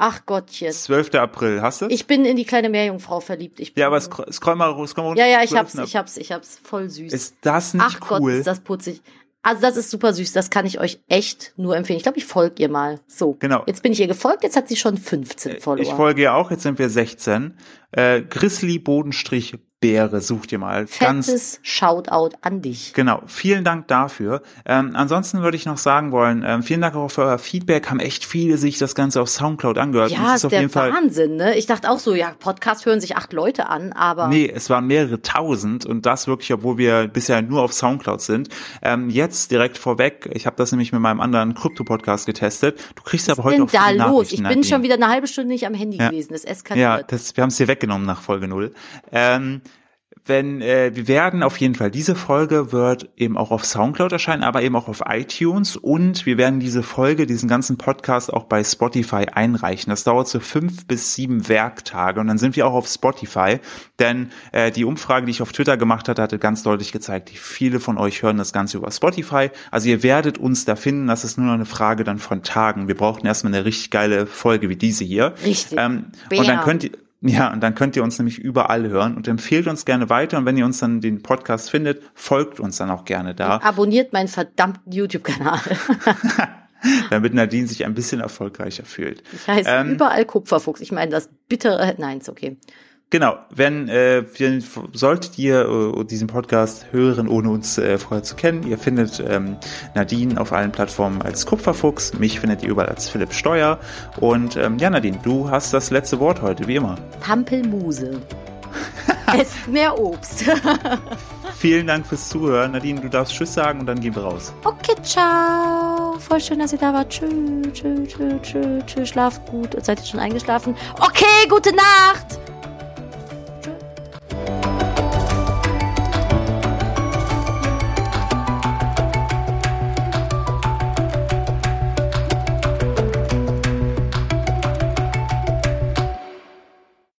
[SPEAKER 2] Ach Gottchen.
[SPEAKER 1] 12. April, hast du?
[SPEAKER 2] Ich bin in die kleine Meerjungfrau verliebt. Ich bin
[SPEAKER 1] ja, aber scroll, scroll mal scroll mal runter.
[SPEAKER 2] ja, ja, ich hab's,
[SPEAKER 1] 12.
[SPEAKER 2] ich hab's, ich hab's. Voll süß.
[SPEAKER 1] Ist das nicht
[SPEAKER 2] Ach Gott,
[SPEAKER 1] cool?
[SPEAKER 2] ist das putzig. Also das ist super süß. Das kann ich euch echt nur empfehlen. Ich glaube, ich folge ihr mal. So.
[SPEAKER 1] Genau.
[SPEAKER 2] Jetzt bin ich ihr gefolgt. Jetzt hat sie schon 15 Follower.
[SPEAKER 1] ich folge ja auch, jetzt sind wir 16. Äh, Grizzly Bodenstrich Beere, sucht ihr mal. Ganz
[SPEAKER 2] Fettes Shoutout an dich.
[SPEAKER 1] Genau, vielen Dank dafür. Ähm, ansonsten würde ich noch sagen wollen, ähm, vielen Dank auch für euer Feedback. Haben echt viele sich das Ganze auf Soundcloud angehört.
[SPEAKER 2] Ja,
[SPEAKER 1] es
[SPEAKER 2] ist
[SPEAKER 1] auf
[SPEAKER 2] der
[SPEAKER 1] jeden Fall.
[SPEAKER 2] Wahnsinn, ne? Ich dachte auch so, ja, Podcast hören sich acht Leute an, aber
[SPEAKER 1] Nee, es waren mehrere tausend und das wirklich, obwohl wir bisher nur auf Soundcloud sind. Ähm, jetzt direkt vorweg, ich habe das nämlich mit meinem anderen Krypto-Podcast getestet. Du kriegst aber
[SPEAKER 2] was
[SPEAKER 1] heute
[SPEAKER 2] ist denn
[SPEAKER 1] auch
[SPEAKER 2] da
[SPEAKER 1] viele
[SPEAKER 2] los? Ich bin schon wieder eine halbe Stunde nicht am Handy
[SPEAKER 1] Ja.
[SPEAKER 2] gewesen. Das eskaliert.
[SPEAKER 1] Ja, das, wir haben es hier weggenommen nach Folge null. Ähm, wenn äh, wir werden auf jeden Fall diese Folge wird eben auch auf Soundcloud erscheinen, aber eben auch auf iTunes und wir werden diese Folge, diesen ganzen Podcast auch bei Spotify einreichen. Das dauert so fünf bis sieben Werktage und dann sind wir auch auf Spotify, denn äh, die Umfrage, die ich auf Twitter gemacht hatte, hatte ganz deutlich gezeigt, viele von euch hören das Ganze über Spotify. Also ihr werdet uns da finden. Das ist nur noch eine Frage dann von Tagen. Wir brauchen erstmal eine richtig geile Folge wie diese hier.
[SPEAKER 2] Richtig.
[SPEAKER 1] Ähm, und dann könnt ihr ja, und dann könnt ihr uns nämlich überall hören und empfehlt uns gerne weiter. Und wenn ihr uns dann den Podcast findet, folgt uns dann auch gerne da,
[SPEAKER 2] Abonniert meinen verdammten YouTube-Kanal.
[SPEAKER 1] damit Nadine sich ein bisschen erfolgreicher fühlt.
[SPEAKER 2] Ich heiße
[SPEAKER 1] Ähm,
[SPEAKER 2] überall Kupferfuchs. Ich meine, das bittere, nein, ist okay.
[SPEAKER 1] Genau, wenn äh, wir, solltet ihr äh, diesen Podcast hören, ohne uns äh, vorher zu kennen, ihr findet ähm, Nadine auf allen Plattformen als Kupferfuchs, mich findet ihr überall als Philipp Steuer und ähm, ja Nadine, du hast das letzte Wort heute, wie immer.
[SPEAKER 2] Pampelmuse. Esst mehr Obst.
[SPEAKER 1] Vielen Dank fürs Zuhören. Nadine, du darfst Tschüss sagen und dann gehen wir raus.
[SPEAKER 2] Okay, ciao. Voll schön, dass ihr da wart. Tschüss, tschüss, tschüss, tschüss, tschüss. Schlaft gut. Seid ihr schon eingeschlafen? Okay, gute Nacht.